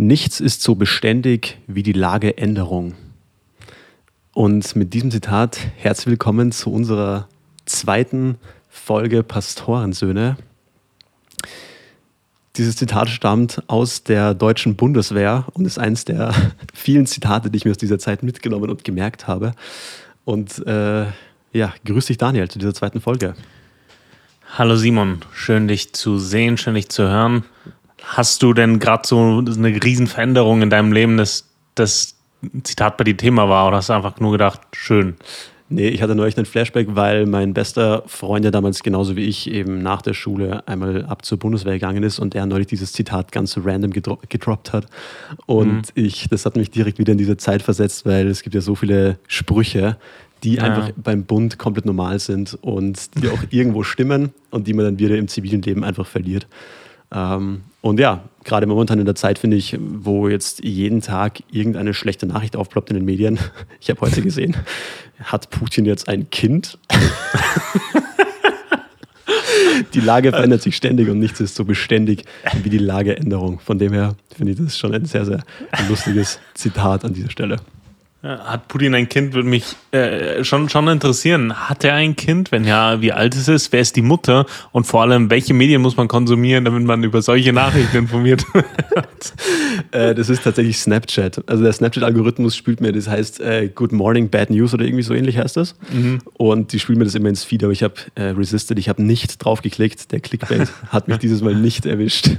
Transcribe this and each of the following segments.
Nichts ist so beständig wie die Lageänderung. Und mit diesem Zitat herzlich willkommen zu unserer zweiten Folge Pastorensöhne. Dieses Zitat stammt aus der deutschen Bundeswehr und ist eines der vielen Zitate, die ich mir aus dieser Zeit mitgenommen und gemerkt habe. Und äh, ja, grüß dich Daniel zu dieser zweiten Folge. Hallo Simon, schön dich zu sehen, schön dich zu hören. Hast du denn gerade so eine Riesenveränderung in deinem Leben, dass das Zitat bei dir Thema war oder hast du einfach nur gedacht, schön? Nee, ich hatte neulich einen Flashback, weil mein bester Freund ja damals genauso wie ich eben nach der Schule einmal ab zur Bundeswehr gegangen ist und er neulich dieses Zitat ganz random gedro gedroppt hat. Und mhm. ich, das hat mich direkt wieder in diese Zeit versetzt, weil es gibt ja so viele Sprüche, die ja. einfach beim Bund komplett normal sind und die auch irgendwo stimmen und die man dann wieder im zivilen Leben einfach verliert. Ähm, und ja, gerade momentan in der Zeit finde ich, wo jetzt jeden Tag irgendeine schlechte Nachricht aufploppt in den Medien. Ich habe heute gesehen, hat Putin jetzt ein Kind? die Lage verändert sich ständig und nichts ist so beständig wie die Lageänderung. Von dem her finde ich das schon ein sehr, sehr lustiges Zitat an dieser Stelle. Hat Putin ein Kind, würde mich äh, schon, schon interessieren. Hat er ein Kind? Wenn ja, wie alt ist es? Wer ist die Mutter? Und vor allem, welche Medien muss man konsumieren, damit man über solche Nachrichten informiert wird? äh, das ist tatsächlich Snapchat. Also der Snapchat-Algorithmus spielt mir, das heißt äh, Good Morning, Bad News oder irgendwie so ähnlich heißt das. Mhm. Und die spielen mir das immer ins Feed, aber ich habe äh, resisted, ich habe nicht drauf geklickt. Der Clickbait hat mich dieses Mal nicht erwischt.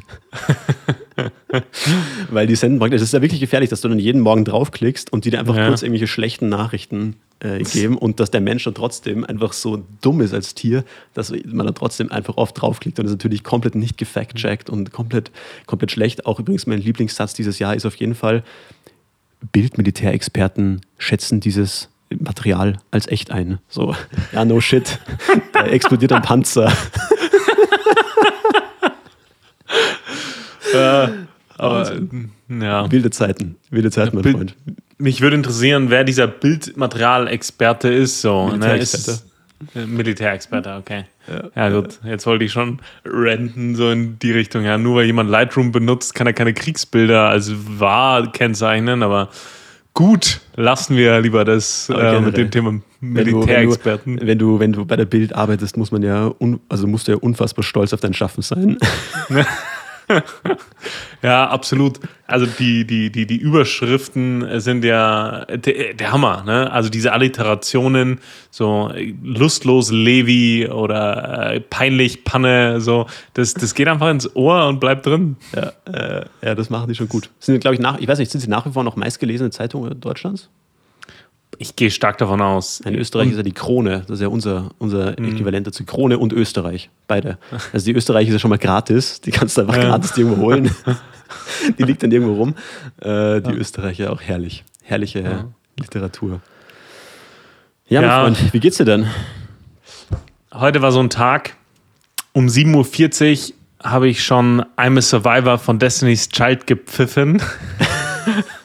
Weil die senden praktisch, es ist ja wirklich gefährlich, dass du dann jeden Morgen draufklickst und die dir einfach ja. kurz irgendwelche schlechten Nachrichten äh, geben und dass der Mensch dann trotzdem einfach so dumm ist als Tier, dass man dann trotzdem einfach oft draufklickt und das ist natürlich komplett nicht gefact-checkt und komplett, komplett schlecht. Auch übrigens mein Lieblingssatz dieses Jahr ist auf jeden Fall, Bildmilitärexperten schätzen dieses Material als echt ein. So, ja, no shit, da explodiert ein Panzer. ja, aber ja. Wilde Zeiten, wilde Zeiten, mein Freund. Mich würde interessieren, wer dieser Bildmaterialexperte ist. So, ne? Militärexperte. Ne? Militärexperte, okay. Ja, ja, gut. Jetzt wollte ich schon renten, so in die Richtung. Ja, nur weil jemand Lightroom benutzt, kann er keine Kriegsbilder als wahr kennzeichnen, aber gut, lassen wir lieber das äh, mit dem Thema Militärexperten. Wenn du, wenn du, wenn du bei der Bild arbeitest, muss man ja, also musst du ja unfassbar stolz auf dein Schaffen sein. ja, absolut. Also die, die, die, die Überschriften sind ja der, der Hammer. Ne? Also diese Alliterationen, so lustlos Levi oder äh, peinlich Panne, so, das, das geht einfach ins Ohr und bleibt drin. Ja, äh, ja das machen die schon gut. Sind, glaube ich, nach, ich weiß nicht, sind sie nach wie vor noch meistgelesene Zeitungen Deutschlands? Ich gehe stark davon aus. In Österreich und ist ja die Krone. Das ist ja unser, unser mhm. Äquivalent dazu. Krone und Österreich. Beide. Also die Österreich ist ja schon mal gratis. Die kannst du einfach ja. gratis irgendwo holen. die liegt dann irgendwo rum. Äh, die ja. Österreicher auch herrlich. Herrliche ja. Literatur. Ja, mein Freund, wie geht's dir denn? Heute war so ein Tag. Um 7.40 Uhr habe ich schon I'm a Survivor von Destiny's Child gepfiffen.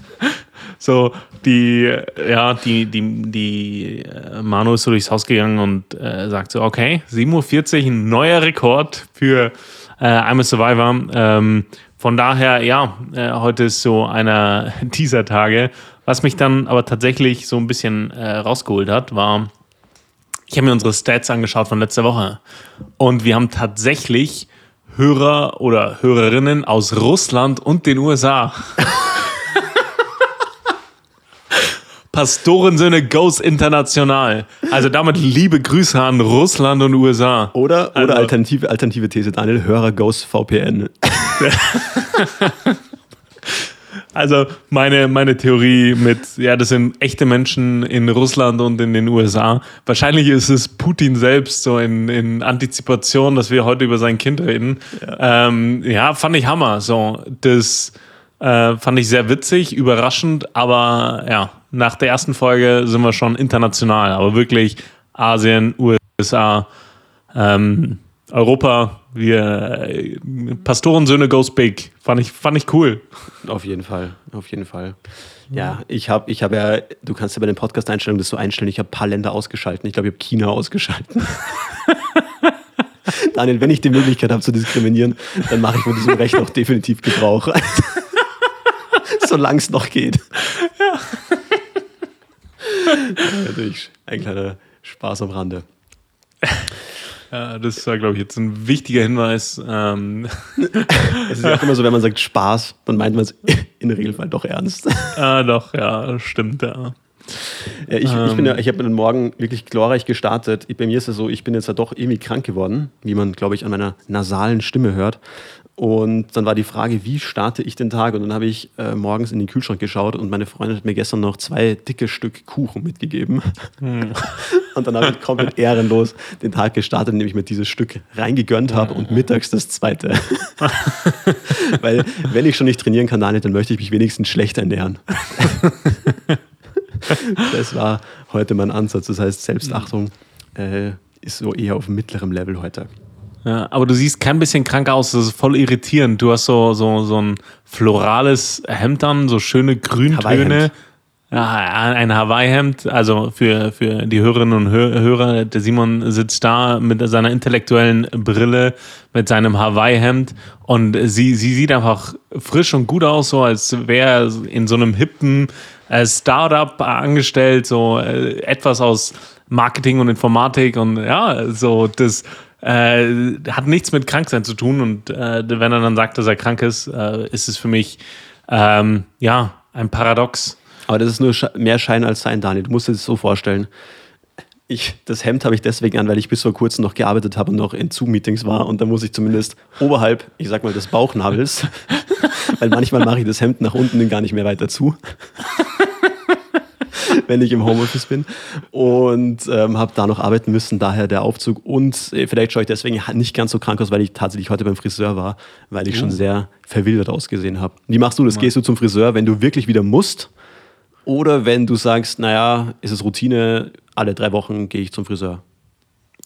so, die, ja, die, die, die äh, Manu ist so durchs Haus gegangen und äh, sagt so, okay, 7.40 Uhr, ein neuer Rekord für äh, I'm a Survivor. Ähm, von daher, ja, äh, heute ist so einer dieser Tage. Was mich dann aber tatsächlich so ein bisschen äh, rausgeholt hat, war, ich habe mir unsere Stats angeschaut von letzter Woche. Und wir haben tatsächlich Hörer oder Hörerinnen aus Russland und den USA. Pastorensöhne Goes International. Also damit liebe Grüße an Russland und USA. Oder, oder also, alternative, alternative These, Daniel, Hörer Goes VPN. also meine, meine Theorie mit, ja, das sind echte Menschen in Russland und in den USA. Wahrscheinlich ist es Putin selbst so in, in Antizipation, dass wir heute über sein Kind reden. Ja, ähm, ja fand ich Hammer. So, das äh, fand ich sehr witzig, überraschend, aber ja, nach der ersten Folge sind wir schon international, aber wirklich Asien, USA, ähm, Europa, wir äh, Pastorensöhne goes big. Fand ich, fand ich cool. Auf jeden Fall, auf jeden Fall. Ja, ich habe ich hab ja, du kannst ja bei den Podcast-Einstellungen das so einstellen, ich habe ein paar Länder ausgeschaltet. Ich glaube, ich habe China ausgeschaltet. Daniel, wenn ich die Möglichkeit habe zu diskriminieren, dann mache ich von diesem Recht auch definitiv Gebrauch. Solange es noch geht. Ja. Natürlich ein kleiner Spaß am Rande. Ja, das war, glaube ich, jetzt ein wichtiger Hinweis. Ähm. es ist ja auch immer so, wenn man sagt Spaß, dann meint man es in der Regelfall doch ernst. Ah, doch, ja, stimmt, ja. Ja, ich, ähm. ich, bin ja, ich habe den Morgen wirklich glorreich gestartet. Bei mir ist es so, ich bin jetzt ja doch irgendwie krank geworden, wie man, glaube ich, an meiner nasalen Stimme hört. Und dann war die Frage, wie starte ich den Tag? Und dann habe ich äh, morgens in den Kühlschrank geschaut und meine Freundin hat mir gestern noch zwei dicke Stück Kuchen mitgegeben. Hm. und dann habe ich komplett ehrenlos den Tag gestartet, indem ich mir dieses Stück reingegönnt habe und mittags das zweite. Weil, wenn ich schon nicht trainieren kann, Daniel, dann möchte ich mich wenigstens schlecht ernähren. das war heute mein Ansatz. Das heißt, Selbstachtung äh, ist so eher auf mittlerem Level heute. Ja, aber du siehst kein bisschen krank aus, das ist voll irritierend. Du hast so, so, so ein florales Hemd an, so schöne Grüntöne. Ja, ein Hawaii-Hemd, also für, für die Hörerinnen und Hörer, der Simon sitzt da mit seiner intellektuellen Brille, mit seinem Hawaii-Hemd und sie, sie sieht einfach frisch und gut aus, so als wäre er in so einem hippen äh, Startup angestellt, so äh, etwas aus Marketing und Informatik und ja, so das äh, hat nichts mit Kranksein zu tun und äh, wenn er dann sagt, dass er krank ist, äh, ist es für mich ähm, ja ein Paradox. Aber das ist nur mehr Schein als Sein, Daniel. Du musst dir das so vorstellen. Ich, das Hemd habe ich deswegen an, weil ich bis vor kurzem noch gearbeitet habe und noch in Zoom-Meetings war. Und da muss ich zumindest oberhalb, ich sag mal, des Bauchnabels, weil manchmal mache ich das Hemd nach unten gar nicht mehr weiter zu. wenn ich im Homeoffice bin. Und ähm, habe da noch arbeiten müssen, daher der Aufzug. Und äh, vielleicht schaue ich deswegen nicht ganz so krank aus, weil ich tatsächlich heute beim Friseur war, weil ich oh. schon sehr verwildert ausgesehen habe. Wie machst du das? Gehst du zum Friseur, wenn du wirklich wieder musst? Oder wenn du sagst, naja, ist es Routine, alle drei Wochen gehe ich zum Friseur?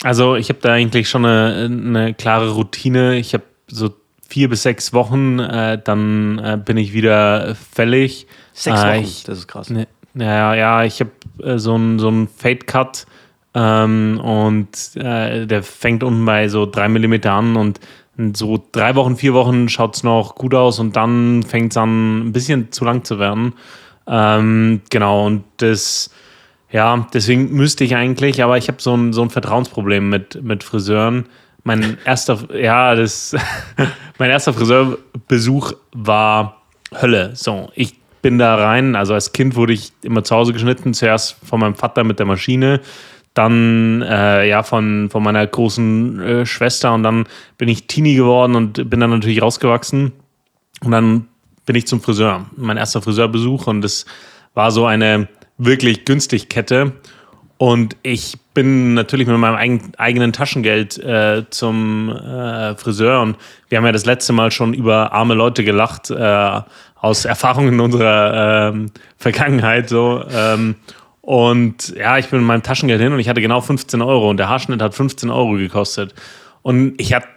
Also ich habe da eigentlich schon eine, eine klare Routine. Ich habe so vier bis sechs Wochen, äh, dann äh, bin ich wieder fällig. Sechs Wochen, ich, das ist krass. Ne, ja, ja, ich habe äh, so einen so Fade Cut ähm, und äh, der fängt unten bei so drei Millimeter an und so drei Wochen, vier Wochen schaut es noch gut aus und dann fängt es an, ein bisschen zu lang zu werden. Ähm, genau, und das, ja, deswegen müsste ich eigentlich, aber ich habe so ein, so ein Vertrauensproblem mit, mit Friseuren. Mein erster, ja, das, mein erster Friseurbesuch war Hölle. So, ich bin da rein. Also als Kind wurde ich immer zu Hause geschnitten, zuerst von meinem Vater mit der Maschine, dann äh, ja von, von meiner großen äh, Schwester und dann bin ich Teenie geworden und bin dann natürlich rausgewachsen. Und dann bin ich zum Friseur, mein erster Friseurbesuch und es war so eine wirklich günstig Kette. Und ich bin natürlich mit meinem eigenen Taschengeld äh, zum äh, Friseur und wir haben ja das letzte Mal schon über arme Leute gelacht. Äh, aus Erfahrungen unserer ähm, Vergangenheit so. Ähm, und ja, ich bin mit meinem Taschengeld hin und ich hatte genau 15 Euro und der Haarschnitt hat 15 Euro gekostet. Und ich hatte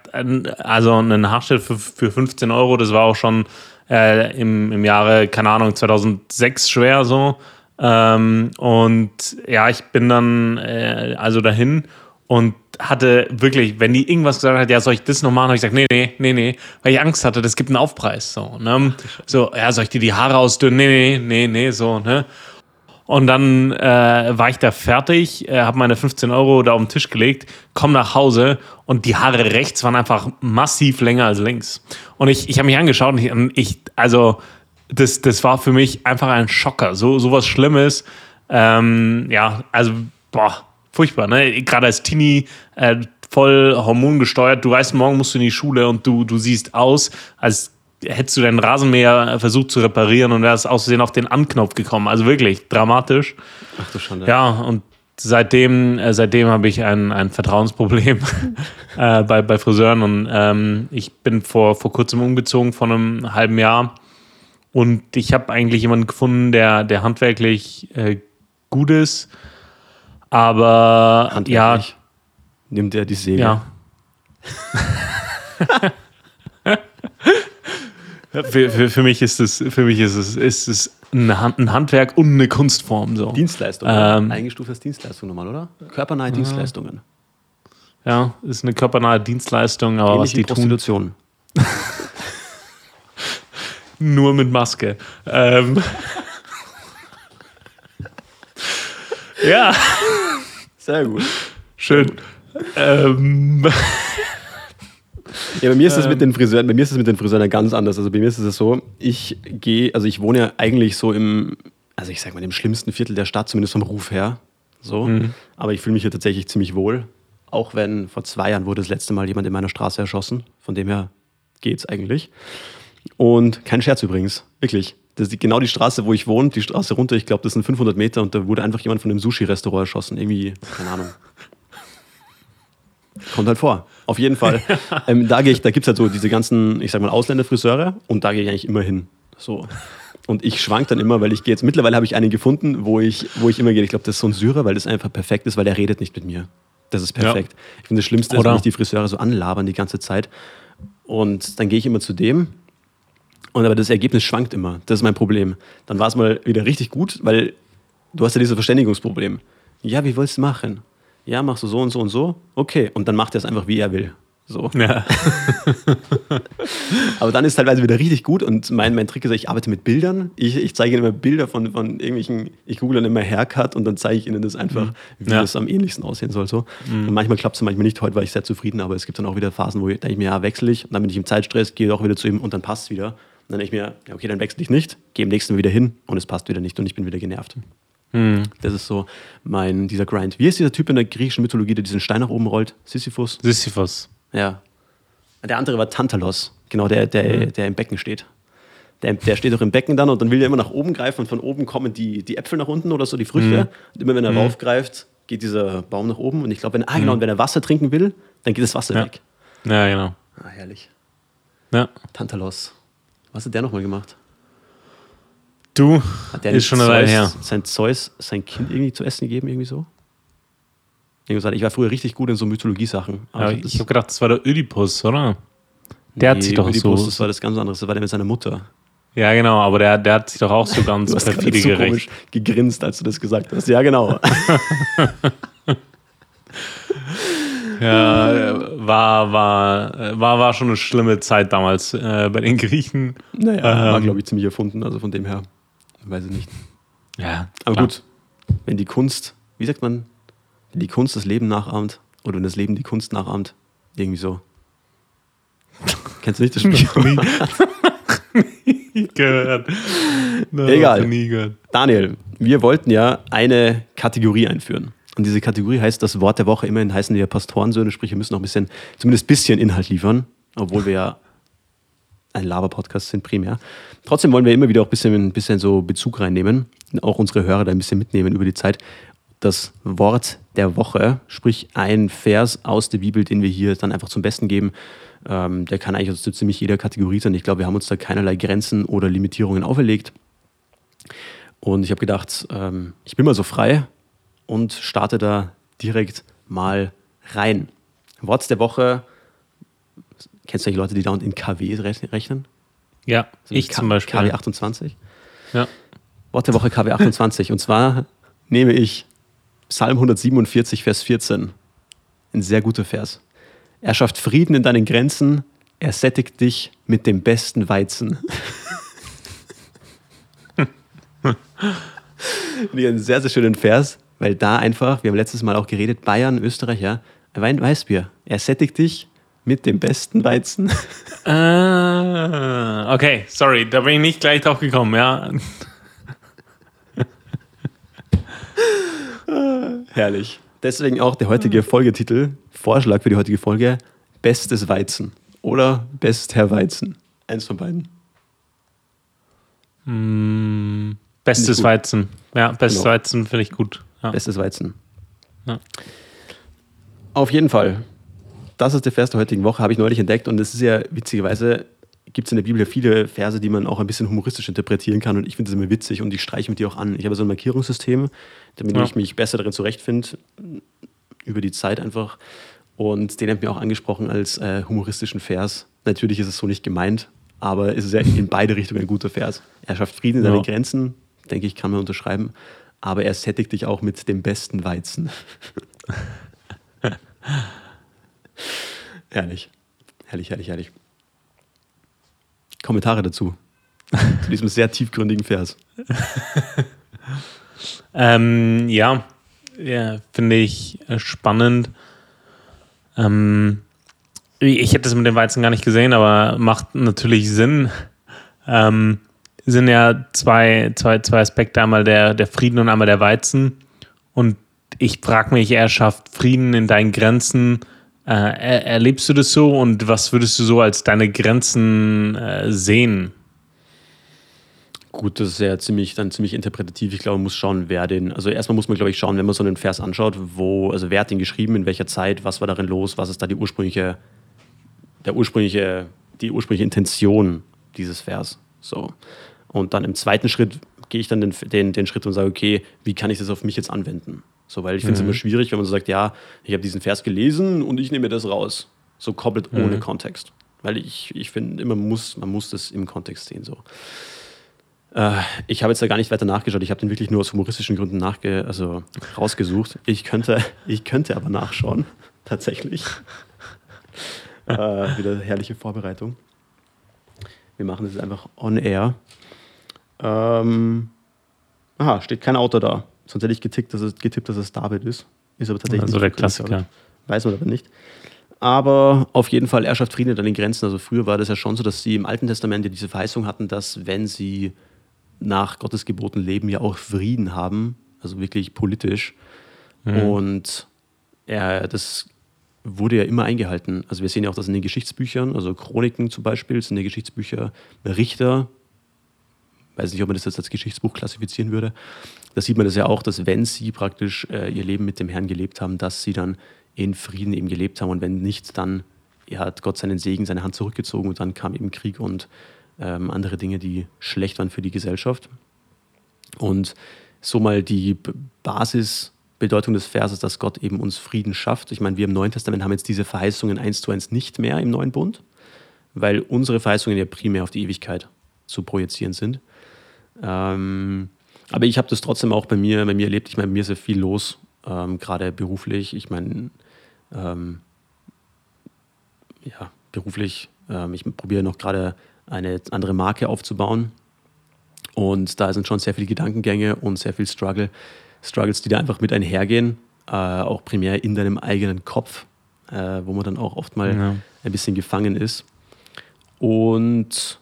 also einen Haarschnitt für, für 15 Euro, das war auch schon äh, im, im Jahre, keine Ahnung, 2006 schwer so. Ähm, und ja, ich bin dann äh, also dahin und hatte wirklich, wenn die irgendwas gesagt hat, ja, soll ich das noch machen, habe ich gesagt, nee, nee, nee, nee, weil ich Angst hatte, das gibt einen Aufpreis. So, ne? so ja, soll ich dir die Haare ausdünnen? Nee, nee, nee, nee, so, ne? Und dann äh, war ich da fertig, äh, habe meine 15 Euro da auf den Tisch gelegt, komm nach Hause und die Haare rechts waren einfach massiv länger als links. Und ich, ich habe mich angeschaut und ich, ich, also das, das war für mich einfach ein Schocker. So sowas Schlimmes. Ähm, ja, also, boah, furchtbar, ne? Gerade als Teenie, äh, voll hormongesteuert. Du weißt, morgen musst du in die Schule und du, du siehst aus, als hättest du deinen Rasenmäher versucht zu reparieren und wärst aus Versehen auf den Anknopf gekommen. Also wirklich dramatisch. Ach du Schande. Ja, und seitdem, äh, seitdem habe ich ein, ein Vertrauensproblem äh, bei, bei Friseuren und ähm, ich bin vor, vor kurzem umgezogen, vor einem halben Jahr. Und ich habe eigentlich jemanden gefunden, der, der handwerklich äh, gut ist aber ja. Nimmt er die Säge? Ja. für, für, für, mich ist es, für mich ist es, ist es ein, Handwerk und eine Kunstform. So. Dienstleistung. Ähm, Eingestuft als Dienstleistung nochmal, oder? Körpernahe Dienstleistungen. Ja, ist eine körpernahe Dienstleistung, aber Ähnlich was die Prostitution. tun. nur mit Maske. Ähm. ja. Sehr gut. Schön. Sehr gut. Ähm. Ja, bei mir ist es mit den Friseuren, bei mir ist es mit den Friseuren ganz anders. Also bei mir ist es so, ich gehe, also ich wohne ja eigentlich so im, also ich sag mal, im schlimmsten Viertel der Stadt, zumindest vom Ruf her. So. Mhm. Aber ich fühle mich hier tatsächlich ziemlich wohl. Auch wenn vor zwei Jahren wurde das letzte Mal jemand in meiner Straße erschossen. Von dem her geht's eigentlich. Und kein Scherz übrigens, wirklich. Das ist genau die Straße, wo ich wohne, die Straße runter, ich glaube, das sind 500 Meter und da wurde einfach jemand von einem Sushi-Restaurant erschossen. Irgendwie, keine Ahnung. Kommt halt vor. Auf jeden Fall. ähm, da gehe ich, da gibt es halt so diese ganzen, ich sag mal, Ausländerfriseure und da gehe ich eigentlich immer hin. So. Und ich schwank dann immer, weil ich gehe jetzt, mittlerweile habe ich einen gefunden, wo ich, wo ich immer gehe. Ich glaube, das ist so ein Syrer, weil das einfach perfekt ist, weil er redet nicht mit mir. Das ist perfekt. Ja. Ich finde, das Schlimmste Oder? ist, wenn ich die Friseure so anlabern die ganze Zeit. Und dann gehe ich immer zu dem. Und aber das Ergebnis schwankt immer. Das ist mein Problem. Dann war es mal wieder richtig gut, weil du hast ja dieses Verständigungsproblem. Ja, wie willst du machen? ja, machst du so und so und so, okay. Und dann macht er es einfach, wie er will. So. Ja. Aber dann ist es teilweise wieder richtig gut und mein, mein Trick ist, ich arbeite mit Bildern. Ich, ich zeige ihnen immer Bilder von, von irgendwelchen, ich google dann immer Haircut und dann zeige ich ihnen das einfach, mhm. wie ja. das am ähnlichsten aussehen soll. So. Mhm. Und manchmal klappt es, manchmal nicht. Heute war ich sehr zufrieden, aber es gibt dann auch wieder Phasen, wo ich denke mir, ja, wechsle ich und dann bin ich im Zeitstress, gehe doch wieder zu ihm und dann passt es wieder. Dann denke ich mir, ja, okay, dann wechsle ich nicht, gehe im nächsten wieder hin und es passt wieder nicht und ich bin wieder genervt. Hm. Das ist so mein, dieser Grind. Wie ist dieser Typ in der griechischen Mythologie, der diesen Stein nach oben rollt? Sisyphus? Sisyphus. Ja. Der andere war Tantalos, genau, der, der, mhm. der im Becken steht. Der, der steht doch im Becken dann und dann will er immer nach oben greifen und von oben kommen die, die Äpfel nach unten oder so, die Früchte. Mhm. Und immer wenn er mhm. raufgreift, geht dieser Baum nach oben. Und ich glaube, wenn, ah, genau, und wenn er Wasser trinken will, dann geht das Wasser ja. weg. Ja, genau. Ah, herrlich. Ja. Tantalos. Was hat der nochmal gemacht? Du, ist schon eine Weile her. Sein Zeus sein Kind irgendwie zu essen gegeben, irgendwie so? Ich war früher richtig gut in so Mythologie-Sachen. Ja, ich habe gedacht, das war der Ödipus, oder? Der nee, hat sich doch Ödipus, so. Das war das ganz anderes, das war der mit seiner Mutter. Ja, genau, aber der, der hat sich doch auch so ganz perfide so gerecht. gegrinst, als du das gesagt hast. Ja, genau. ja, war, war, war, war schon eine schlimme Zeit damals äh, bei den Griechen. Naja, ähm, war, glaube ich, ziemlich erfunden, also von dem her. Weiß ich nicht. Ja. Aber klar. gut, wenn die Kunst, wie sagt man, wenn die Kunst das Leben nachahmt oder wenn das Leben die Kunst nachahmt, irgendwie so. Kennst du nicht das Spiel? nie gehört. No, Egal. Nie gehört. Daniel, wir wollten ja eine Kategorie einführen. Und diese Kategorie heißt das Wort der Woche. Immerhin heißen ja Pastorensöhne, sprich, wir müssen noch ein bisschen, zumindest ein bisschen Inhalt liefern, obwohl wir ja ein Laber-Podcast sind primär. Trotzdem wollen wir immer wieder auch ein bisschen, ein bisschen so Bezug reinnehmen, auch unsere Hörer da ein bisschen mitnehmen über die Zeit. Das Wort der Woche, sprich ein Vers aus der Bibel, den wir hier dann einfach zum Besten geben, ähm, der kann eigentlich zu ziemlich jeder Kategorie sein. Ich glaube, wir haben uns da keinerlei Grenzen oder Limitierungen auferlegt. Und ich habe gedacht, ähm, ich bin mal so frei und starte da direkt mal rein. Wort der Woche Kennst du eigentlich Leute, die da in KW rechnen? Ja, also ich K zum Beispiel. KW 28? Ja. Wort der Woche KW 28. und zwar nehme ich Psalm 147, Vers 14. Ein sehr guter Vers. Er schafft Frieden in deinen Grenzen, er sättigt dich mit dem besten Weizen. ein sehr, sehr schönen Vers, weil da einfach, wir haben letztes Mal auch geredet, Bayern, Österreich, ja, Wein Weißbier. Er sättigt dich mit dem besten Weizen. Ah, okay, sorry, da bin ich nicht gleich drauf gekommen, ja. Herrlich. Deswegen auch der heutige Folgetitel, Vorschlag für die heutige Folge, Bestes Weizen oder Best Herr Weizen. Eins von beiden. Mm, bestes Weizen. Ja, bestes genau. Weizen finde ich gut. Ja. Bestes Weizen. Ja. Auf jeden Fall das ist der Vers der heutigen Woche, habe ich neulich entdeckt. Und es ist ja witzigerweise, gibt es in der Bibel ja viele Verse, die man auch ein bisschen humoristisch interpretieren kann. Und ich finde das immer witzig und ich streiche mit dir auch an. Ich habe so ein Markierungssystem, damit ja. ich mich besser darin zurechtfinde, über die Zeit einfach. Und den ich mir auch angesprochen als äh, humoristischen Vers. Natürlich ist es so nicht gemeint, aber es ist ja in beide Richtungen ein guter Vers. Er schafft Frieden in ja. seine Grenzen, denke ich, kann man unterschreiben. Aber er sättigt dich auch mit dem besten Weizen. herrlich. Herrlich, herrlich, herrlich. Kommentare dazu. zu diesem sehr tiefgründigen Vers. ähm, ja, ja finde ich äh, spannend. Ähm, ich hätte das mit dem Weizen gar nicht gesehen, aber macht natürlich Sinn. Ähm, sind ja zwei, zwei, zwei Aspekte, einmal der, der Frieden und einmal der Weizen. Und ich frage mich, er schafft Frieden in deinen Grenzen. Äh, er, erlebst du das so und was würdest du so als deine Grenzen äh, sehen? Gut, das ist ja ziemlich, dann ziemlich interpretativ. Ich glaube, man muss schauen, wer den. Also erstmal muss man, glaube ich, schauen, wenn man so einen Vers anschaut, wo, also wer hat den geschrieben, in welcher Zeit, was war darin los, was ist da die ursprüngliche, der ursprüngliche, die ursprüngliche Intention dieses Vers. So. Und dann im zweiten Schritt gehe ich dann den, den, den Schritt und sage, okay, wie kann ich das auf mich jetzt anwenden? So, weil ich finde es mhm. immer schwierig, wenn man so sagt, ja, ich habe diesen Vers gelesen und ich nehme mir das raus. So komplett mhm. ohne Kontext. Weil ich, ich finde immer, man muss, man muss das im Kontext sehen. So. Äh, ich habe jetzt da gar nicht weiter nachgeschaut. Ich habe den wirklich nur aus humoristischen Gründen nachge also rausgesucht. Ich könnte, ich könnte aber nachschauen, tatsächlich. äh, wieder herrliche Vorbereitung. Wir machen das jetzt einfach on air. Ähm, aha, steht kein Autor da. Sonst hätte ich getickt, dass es, getippt, dass es David ist. Ist aber tatsächlich also der Klassiker. Weiß man aber nicht. Aber auf jeden Fall, er schafft Frieden an den Grenzen. Also früher war das ja schon so, dass sie im Alten Testament ja diese Verheißung hatten, dass wenn sie nach Gottes Geboten leben, ja auch Frieden haben. Also wirklich politisch. Mhm. Und er, das wurde ja immer eingehalten. Also wir sehen ja auch das in den Geschichtsbüchern, also Chroniken zum Beispiel, sind die Geschichtsbücher Richter, weiß nicht, ob man das jetzt als Geschichtsbuch klassifizieren würde. Da sieht man das ja auch, dass wenn sie praktisch äh, ihr Leben mit dem Herrn gelebt haben, dass sie dann in Frieden eben gelebt haben und wenn nicht, dann hat Gott seinen Segen, seine Hand zurückgezogen und dann kam eben Krieg und ähm, andere Dinge, die schlecht waren für die Gesellschaft. Und so mal die Basisbedeutung des Verses, dass Gott eben uns Frieden schafft. Ich meine, wir im Neuen Testament haben jetzt diese Verheißungen eins zu eins nicht mehr im neuen Bund, weil unsere Verheißungen ja primär auf die Ewigkeit zu projizieren sind. Ähm, aber ich habe das trotzdem auch bei mir, bei mir erlebt. Ich meine, bei mir ist ja viel los, ähm, gerade beruflich. Ich meine, ähm, ja, beruflich, ähm, ich probiere noch gerade eine andere Marke aufzubauen. Und da sind schon sehr viele Gedankengänge und sehr viel Struggle, Struggles, die da einfach mit einhergehen, äh, auch primär in deinem eigenen Kopf, äh, wo man dann auch oft mal ja. ein bisschen gefangen ist. Und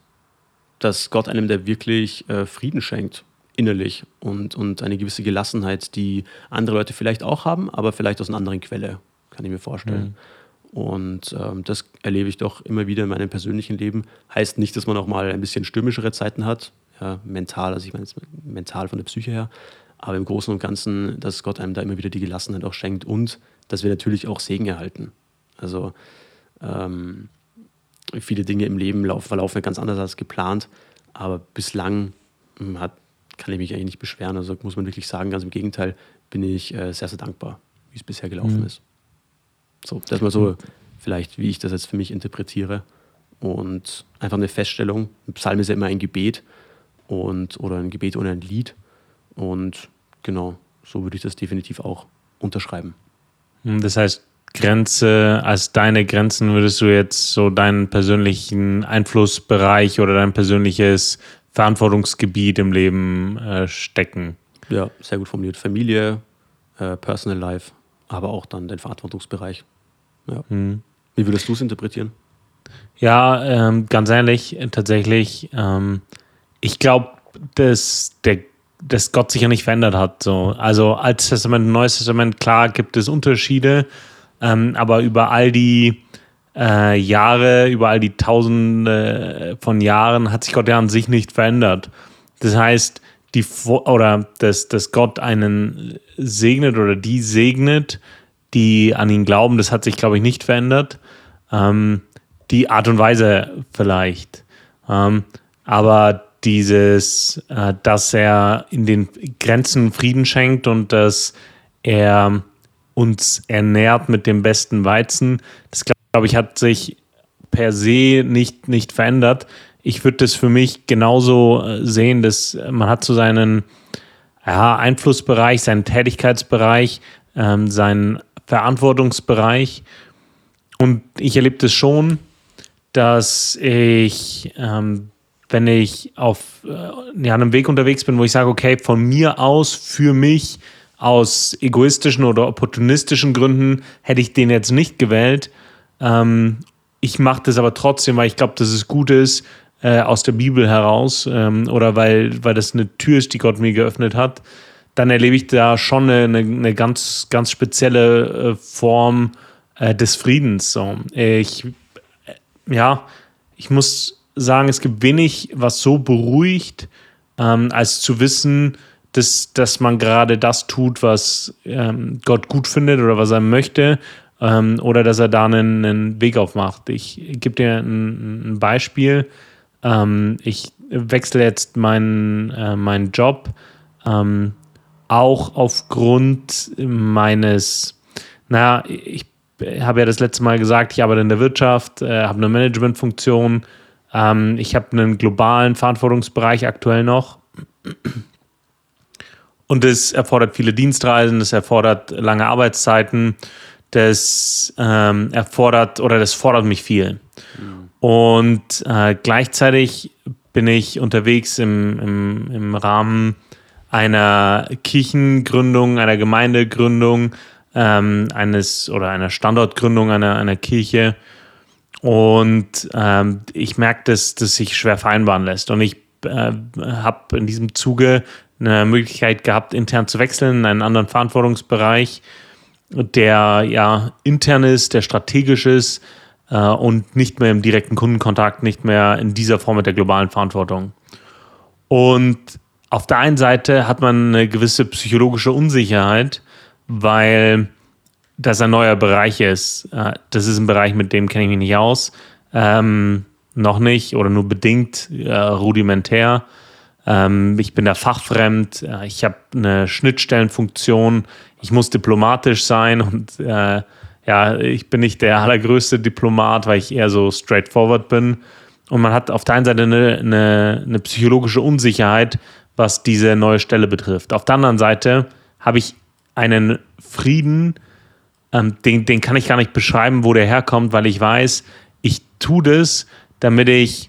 dass Gott einem da wirklich äh, Frieden schenkt, innerlich und, und eine gewisse Gelassenheit, die andere Leute vielleicht auch haben, aber vielleicht aus einer anderen Quelle, kann ich mir vorstellen. Mhm. Und ähm, das erlebe ich doch immer wieder in meinem persönlichen Leben. Heißt nicht, dass man auch mal ein bisschen stürmischere Zeiten hat, ja, mental, also ich meine mental von der Psyche her, aber im Großen und Ganzen, dass Gott einem da immer wieder die Gelassenheit auch schenkt und dass wir natürlich auch Segen erhalten. Also ähm, viele Dinge im Leben laufen, verlaufen ja ganz anders als geplant, aber bislang hm, hat, kann ich mich eigentlich nicht beschweren. Also muss man wirklich sagen, ganz im Gegenteil, bin ich äh, sehr, sehr dankbar, wie es bisher gelaufen mhm. ist. So, das mal so vielleicht, wie ich das jetzt für mich interpretiere. Und einfach eine Feststellung. Ein Psalm ist ja immer ein Gebet und, oder ein Gebet ohne ein Lied. Und genau, so würde ich das definitiv auch unterschreiben. Das heißt, Grenze, als deine Grenzen würdest du jetzt so deinen persönlichen Einflussbereich oder dein persönliches Verantwortungsgebiet im Leben äh, stecken? Ja, sehr gut formuliert. Familie, äh, Personal Life, aber auch dann den Verantwortungsbereich. Ja. Hm. Wie würdest du es interpretieren? Ja, ähm, ganz ehrlich, tatsächlich, ähm, ich glaube, dass der dass Gott sich ja nicht verändert hat. So. Also Altes Testament und Neues Testament, klar gibt es Unterschiede, ähm, aber über all die äh, Jahre, über all die Tausende von Jahren hat sich Gott ja an sich nicht verändert. Das heißt, die oder dass, dass Gott einen segnet oder die segnet, die an ihn glauben, das hat sich, glaube ich, nicht verändert. Ähm, die Art und Weise vielleicht. Ähm, aber dieses, äh, dass er in den Grenzen Frieden schenkt und dass er uns ernährt mit dem besten Weizen. Das, glaube ich, hat sich per se nicht, nicht verändert. Ich würde das für mich genauso äh, sehen, dass man hat so seinen ja, Einflussbereich, seinen Tätigkeitsbereich, ähm, seinen Verantwortungsbereich. Und ich erlebe das schon, dass ich ähm, wenn ich auf äh, ja, einem Weg unterwegs bin, wo ich sage, okay, von mir aus, für mich, aus egoistischen oder opportunistischen Gründen hätte ich den jetzt nicht gewählt. Ähm, ich mache das aber trotzdem, weil ich glaube, dass es gut ist, äh, aus der Bibel heraus ähm, oder weil, weil das eine Tür ist, die Gott mir geöffnet hat, dann erlebe ich da schon eine, eine ganz, ganz spezielle äh, Form äh, des Friedens. So. Ich, äh, ja, ich muss sagen, es gibt wenig, was so beruhigt, ähm, als zu wissen, dass, dass man gerade das tut, was ähm, Gott gut findet oder was er möchte ähm, oder dass er da einen, einen Weg aufmacht. Ich gebe dir ein, ein Beispiel. Ähm, ich wechsle jetzt meinen, äh, meinen Job ähm, auch aufgrund meines, naja, ich habe ja das letzte Mal gesagt, ich arbeite in der Wirtschaft, äh, habe eine Managementfunktion, ähm, ich habe einen globalen Verantwortungsbereich aktuell noch. Und es erfordert viele Dienstreisen, es erfordert lange Arbeitszeiten, das ähm, erfordert oder das fordert mich viel. Mhm. Und äh, gleichzeitig bin ich unterwegs im, im, im Rahmen einer Kirchengründung, einer Gemeindegründung, ähm, eines oder einer Standortgründung einer, einer Kirche. Und ähm, ich merke, dass das sich schwer vereinbaren lässt. Und ich äh, habe in diesem Zuge eine Möglichkeit gehabt, intern zu wechseln in einen anderen Verantwortungsbereich, der ja intern ist, der strategisch ist äh, und nicht mehr im direkten Kundenkontakt, nicht mehr in dieser Form mit der globalen Verantwortung. Und auf der einen Seite hat man eine gewisse psychologische Unsicherheit, weil das ein neuer Bereich ist. Äh, das ist ein Bereich, mit dem kenne ich mich nicht aus. Ähm, noch nicht oder nur bedingt äh, rudimentär. Ähm, ich bin da fachfremd, äh, ich habe eine Schnittstellenfunktion, ich muss diplomatisch sein und äh, ja, ich bin nicht der allergrößte Diplomat, weil ich eher so straightforward bin. Und man hat auf der einen Seite eine, eine, eine psychologische Unsicherheit, was diese neue Stelle betrifft. Auf der anderen Seite habe ich einen Frieden, ähm, den, den kann ich gar nicht beschreiben, wo der herkommt, weil ich weiß, ich tue das, damit ich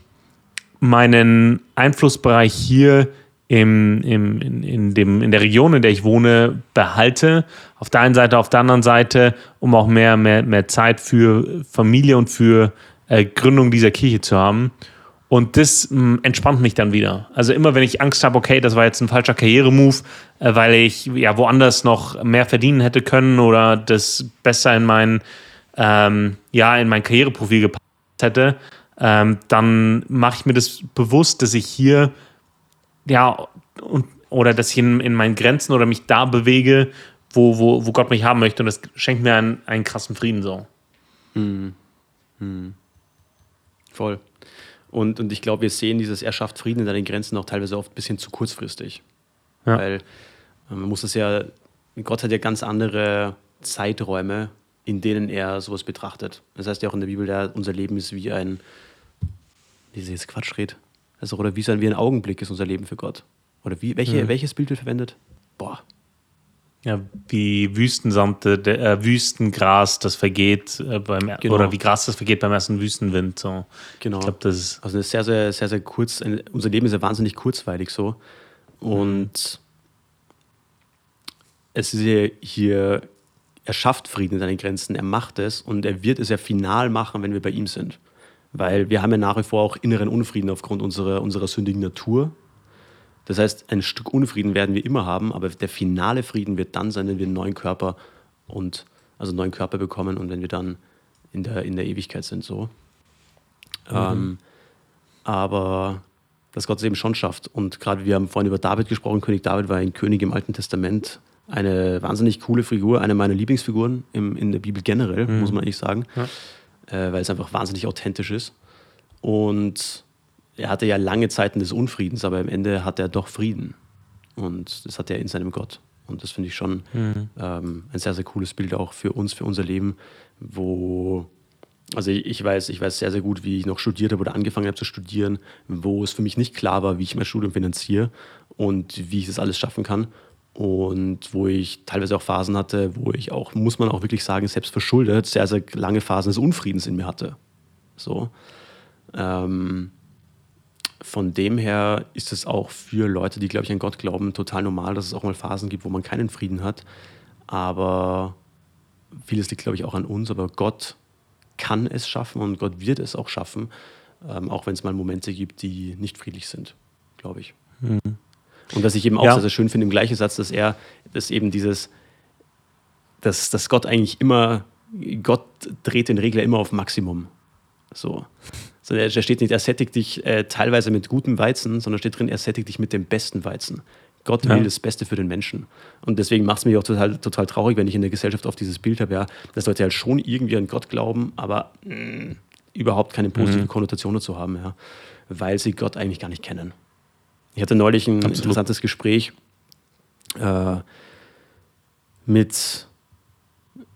meinen Einflussbereich hier im, im, in, in, dem, in der Region, in der ich wohne, behalte. Auf der einen Seite, auf der anderen Seite, um auch mehr, mehr, mehr Zeit für Familie und für äh, Gründung dieser Kirche zu haben. Und das mh, hm, entspannt mich dann wieder. Also immer, wenn ich Angst habe, okay, das war jetzt ein falscher Karrieremove, äh, weil ich ja woanders noch mehr verdienen hätte können oder das besser in mein, ähm, ja, in mein Karriereprofil gepasst hätte, ähm, dann mache ich mir das bewusst, dass ich hier, ja, und, oder dass ich in, in meinen Grenzen oder mich da bewege, wo, wo, wo Gott mich haben möchte. Und das schenkt mir einen, einen krassen Frieden so. Hm. Hm. Voll. Und, und ich glaube, wir sehen dieses Er schafft Frieden in seinen Grenzen auch teilweise oft ein bisschen zu kurzfristig. Ja. Weil äh, man muss es ja, Gott hat ja ganz andere Zeiträume, in denen er sowas betrachtet. Das heißt ja auch in der Bibel, der, unser Leben ist wie ein, wie sie jetzt Quatsch redet. Also, oder wie, so ein, wie ein Augenblick ist unser Leben für Gott. Oder wie, welche, mhm. welches Bild wird verwendet? Boah. Ja, wie Wüstensand, äh, Wüstengras, das vergeht äh, beim genau. oder wie Gras das vergeht beim ersten Wüstenwind. So. Genau. Ich glaube, das ist also sehr, sehr, sehr, sehr kurz. Unser Leben ist ja wahnsinnig kurzweilig so. Und es ist ja hier, er schafft Frieden in seinen Grenzen, er macht es und er wird es ja final machen, wenn wir bei ihm sind. Weil wir haben ja nach wie vor auch inneren Unfrieden aufgrund unserer, unserer sündigen Natur. Das heißt, ein Stück Unfrieden werden wir immer haben, aber der finale Frieden wird dann sein, wenn wir einen neuen Körper und also einen neuen Körper bekommen und wenn wir dann in der, in der Ewigkeit sind. So. Mhm. Ähm, aber dass Gott es eben schon schafft. Und gerade wir haben vorhin über David gesprochen. König David war ein König im Alten Testament. Eine wahnsinnig coole Figur, eine meiner Lieblingsfiguren im, in der Bibel generell, mhm. muss man eigentlich sagen. Ja äh, weil es einfach wahnsinnig authentisch ist. Und er hatte ja lange Zeiten des Unfriedens, aber am Ende hat er doch Frieden. Und das hat er in seinem Gott. Und das finde ich schon mhm. ähm, ein sehr, sehr cooles Bild auch für uns, für unser Leben, wo, also ich weiß, ich weiß sehr, sehr gut, wie ich noch studiert habe oder angefangen habe zu studieren, wo es für mich nicht klar war, wie ich mein Studium finanziere und wie ich das alles schaffen kann und wo ich teilweise auch Phasen hatte, wo ich auch, muss man auch wirklich sagen, selbst verschuldet, sehr, sehr lange Phasen des Unfriedens in mir hatte. So. Ähm, von dem her ist es auch für Leute, die, glaube ich, an Gott glauben, total normal, dass es auch mal Phasen gibt, wo man keinen Frieden hat. Aber vieles liegt, glaube ich, auch an uns. Aber Gott kann es schaffen und Gott wird es auch schaffen, ähm, auch wenn es mal Momente gibt, die nicht friedlich sind, glaube ich. Mhm. Und was ich eben auch ja. sehr, sehr schön finde im gleichen Satz, dass er, dass eben dieses, dass, dass Gott eigentlich immer, Gott dreht den Regler immer auf Maximum. So. so da steht nicht, er sättigt dich äh, teilweise mit gutem Weizen, sondern steht drin, er sättigt dich mit dem besten Weizen. Gott will ja. das Beste für den Menschen. Und deswegen macht es mich auch total, total traurig, wenn ich in der Gesellschaft auf dieses Bild habe, ja, dass Leute halt schon irgendwie an Gott glauben, aber mh, mm, überhaupt keine positive mhm. Konnotation dazu haben, ja, weil sie Gott eigentlich gar nicht kennen. Ich hatte neulich ein Absolut. interessantes Gespräch äh, mit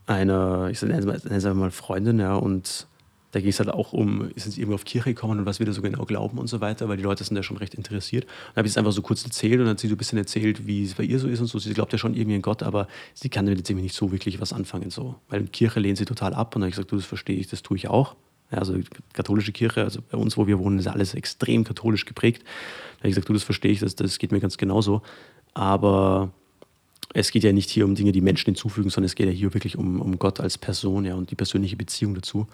einer, ich es mal Freundin, ja, und da ging es halt auch um, sind sie irgendwie auf Kirche gekommen und was wir da so genau glauben und so weiter, weil die Leute sind da schon recht interessiert. Und habe ich es einfach so kurz erzählt und dann hat sie so ein bisschen erzählt, wie es bei ihr so ist und so. Sie glaubt ja schon irgendwie an Gott, aber sie kann damit jetzt irgendwie nicht so wirklich was anfangen. So. Weil in Kirche lehnt sie total ab und dann habe ich gesagt, du, das verstehe ich, das tue ich auch. Also katholische Kirche, also bei uns, wo wir wohnen, ist alles extrem katholisch geprägt. Da habe ich gesagt, du, das verstehe ich, das, das geht mir ganz genauso. Aber es geht ja nicht hier um Dinge, die Menschen hinzufügen, sondern es geht ja hier wirklich um, um Gott als Person ja, und die persönliche Beziehung dazu.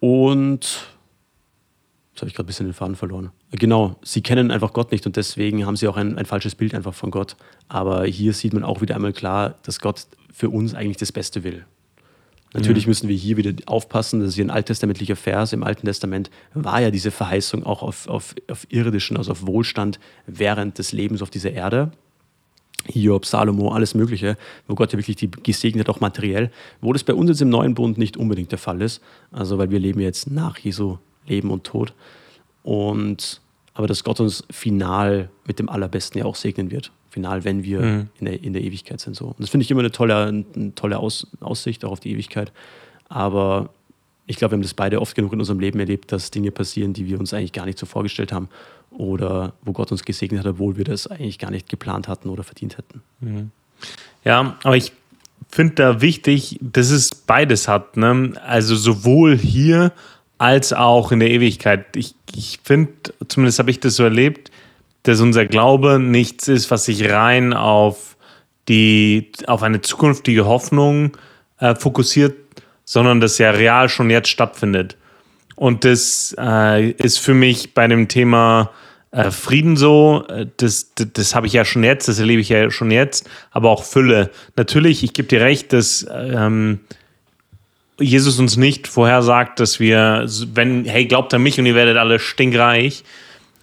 Und jetzt habe ich gerade ein bisschen den Faden verloren. Genau, sie kennen einfach Gott nicht und deswegen haben sie auch ein, ein falsches Bild einfach von Gott. Aber hier sieht man auch wieder einmal klar, dass Gott für uns eigentlich das Beste will. Natürlich ja. müssen wir hier wieder aufpassen, das ist hier ein alttestamentlicher Vers. Im Alten Testament war ja diese Verheißung auch auf, auf, auf irdischen, also auf Wohlstand während des Lebens auf dieser Erde. Hiob, Salomo, alles Mögliche, wo Gott ja wirklich die gesegnet hat, auch materiell, wo das bei uns jetzt im neuen Bund nicht unbedingt der Fall ist. Also, weil wir leben jetzt nach Jesu Leben und Tod. Und, aber dass Gott uns final mit dem Allerbesten ja auch segnen wird. Final, wenn wir mhm. in, der, in der Ewigkeit sind. So. Und das finde ich immer eine tolle, eine tolle Aus, Aussicht auch auf die Ewigkeit. Aber ich glaube, wir haben das beide oft genug in unserem Leben erlebt, dass Dinge passieren, die wir uns eigentlich gar nicht so vorgestellt haben oder wo Gott uns gesegnet hat, obwohl wir das eigentlich gar nicht geplant hatten oder verdient hätten. Mhm. Ja, aber ich finde da wichtig, dass es beides hat. Ne? Also sowohl hier als auch in der Ewigkeit. Ich, ich finde, zumindest habe ich das so erlebt, dass unser Glaube nichts ist, was sich rein auf die, auf eine zukünftige Hoffnung äh, fokussiert, sondern das ja real schon jetzt stattfindet. Und das äh, ist für mich bei dem Thema äh, Frieden so, äh, das, das, das habe ich ja schon jetzt, das erlebe ich ja schon jetzt, aber auch Fülle. Natürlich, ich gebe dir recht, dass ähm, Jesus uns nicht vorhersagt, dass wir, wenn, hey, glaubt an mich und ihr werdet alle stinkreich.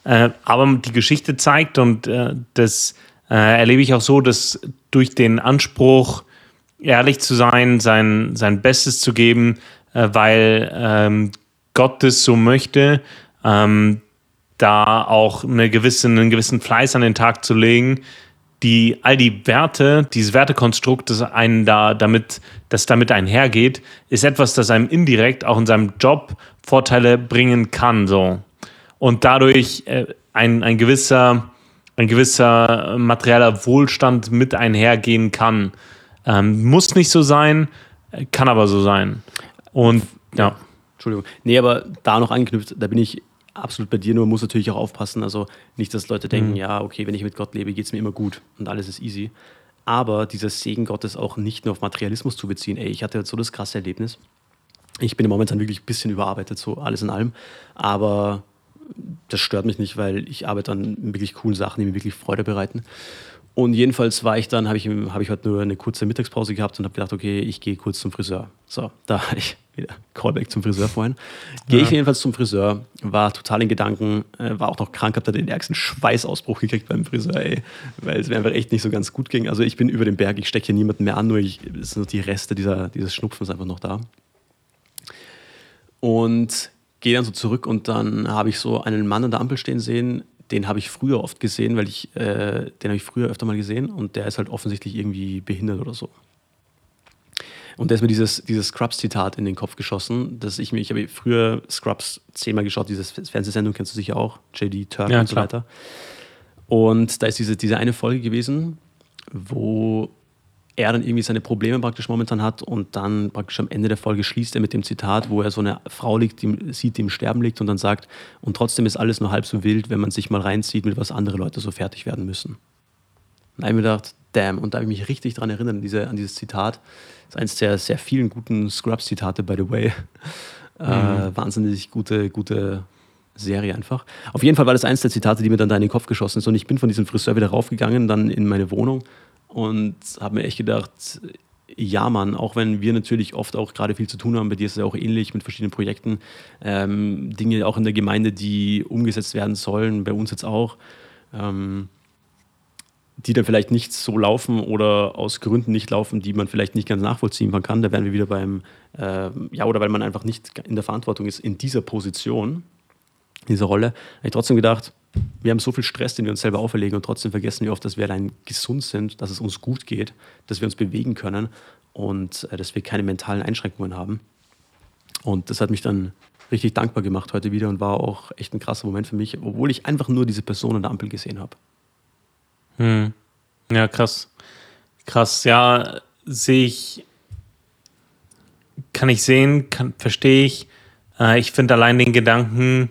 Äh, aber die Geschichte zeigt, und äh, das äh, erlebe ich auch so, dass durch den Anspruch, ehrlich zu sein, sein, sein Bestes zu geben, äh, weil ähm, Gott es so möchte, ähm, da auch eine gewisse, einen gewissen Fleiß an den Tag zu legen, die all die Werte, dieses Wertekonstrukt, das einen da damit, das damit einhergeht, ist etwas, das einem indirekt auch in seinem Job Vorteile bringen kann. So. Und dadurch äh, ein, ein gewisser, ein gewisser materieller Wohlstand mit einhergehen kann. Ähm, muss nicht so sein, kann aber so sein. Und ja. Entschuldigung. Nee, aber da noch angeknüpft, da bin ich absolut bei dir, nur muss natürlich auch aufpassen. Also nicht, dass Leute denken, mhm. ja, okay, wenn ich mit Gott lebe, geht es mir immer gut und alles ist easy. Aber dieser Segen Gottes auch nicht nur auf Materialismus zu beziehen. Ey, ich hatte jetzt so das krasse Erlebnis. Ich bin momentan wirklich ein bisschen überarbeitet, so alles in allem. Aber das stört mich nicht, weil ich arbeite an wirklich coolen Sachen, die mir wirklich Freude bereiten. Und jedenfalls war ich dann, habe ich, hab ich heute nur eine kurze Mittagspause gehabt und habe gedacht, okay, ich gehe kurz zum Friseur. So, da war ich wieder Callback zum Friseur vorhin. Gehe ja. ich jedenfalls zum Friseur, war total in Gedanken, äh, war auch noch krank, habe da den ärgsten Schweißausbruch gekriegt beim Friseur, ey, weil es mir einfach echt nicht so ganz gut ging. Also ich bin über den Berg, ich stecke hier niemanden mehr an, nur ich, es sind die Reste dieser, dieses Schnupfens einfach noch da. Und gehe dann so zurück und dann habe ich so einen Mann an der Ampel stehen sehen, den habe ich früher oft gesehen, weil ich, äh, den habe ich früher öfter mal gesehen und der ist halt offensichtlich irgendwie behindert oder so. Und da ist mir dieses, dieses Scrubs-Zitat in den Kopf geschossen, dass ich mir, ich habe früher Scrubs zehnmal geschaut, diese Fernsehsendung kennst du sicher auch, JD Turk ja, und so weiter. Und da ist diese, diese eine Folge gewesen, wo er dann irgendwie seine Probleme praktisch momentan hat und dann praktisch am Ende der Folge schließt er mit dem Zitat, wo er so eine Frau liegt, die sieht, die im Sterben liegt und dann sagt, und trotzdem ist alles nur halb so wild, wenn man sich mal reinzieht, mit was andere Leute so fertig werden müssen. Und da habe ich mir gedacht, damn, und da habe ich mich richtig dran erinnert, an, diese, an dieses Zitat. Das ist eines der sehr vielen guten Scrubs-Zitate, by the way. Äh, mhm. Äh, wahnsinnig gute, gute Serie einfach. Auf jeden Fall war das eines der Zitate, die mir dann da in den Kopf geschossen ist. Und ich bin von diesem Friseur wieder raufgegangen, dann in meine Wohnung und habe mir echt gedacht, ja, Mann, auch wenn wir natürlich oft auch gerade viel zu tun haben, bei dir ist es ja auch ähnlich mit verschiedenen Projekten, ähm, Dinge auch in der Gemeinde, die umgesetzt werden sollen, bei uns jetzt auch, ähm, die dann vielleicht nicht so laufen oder aus Gründen nicht laufen, die man vielleicht nicht ganz nachvollziehen kann. Da wären wir wieder beim, äh, ja, oder weil man einfach nicht in der Verantwortung ist in dieser Position, dieser Rolle, habe ich trotzdem gedacht, wir haben so viel Stress, den wir uns selber auferlegen und trotzdem vergessen wir oft, dass wir allein gesund sind, dass es uns gut geht, dass wir uns bewegen können und äh, dass wir keine mentalen Einschränkungen haben. Und das hat mich dann richtig dankbar gemacht heute wieder und war auch echt ein krasser Moment für mich, obwohl ich einfach nur diese Person an der Ampel gesehen habe. Hm. Ja, krass. Krass, ja, sehe ich, kann ich sehen, verstehe ich. Äh, ich finde allein den Gedanken,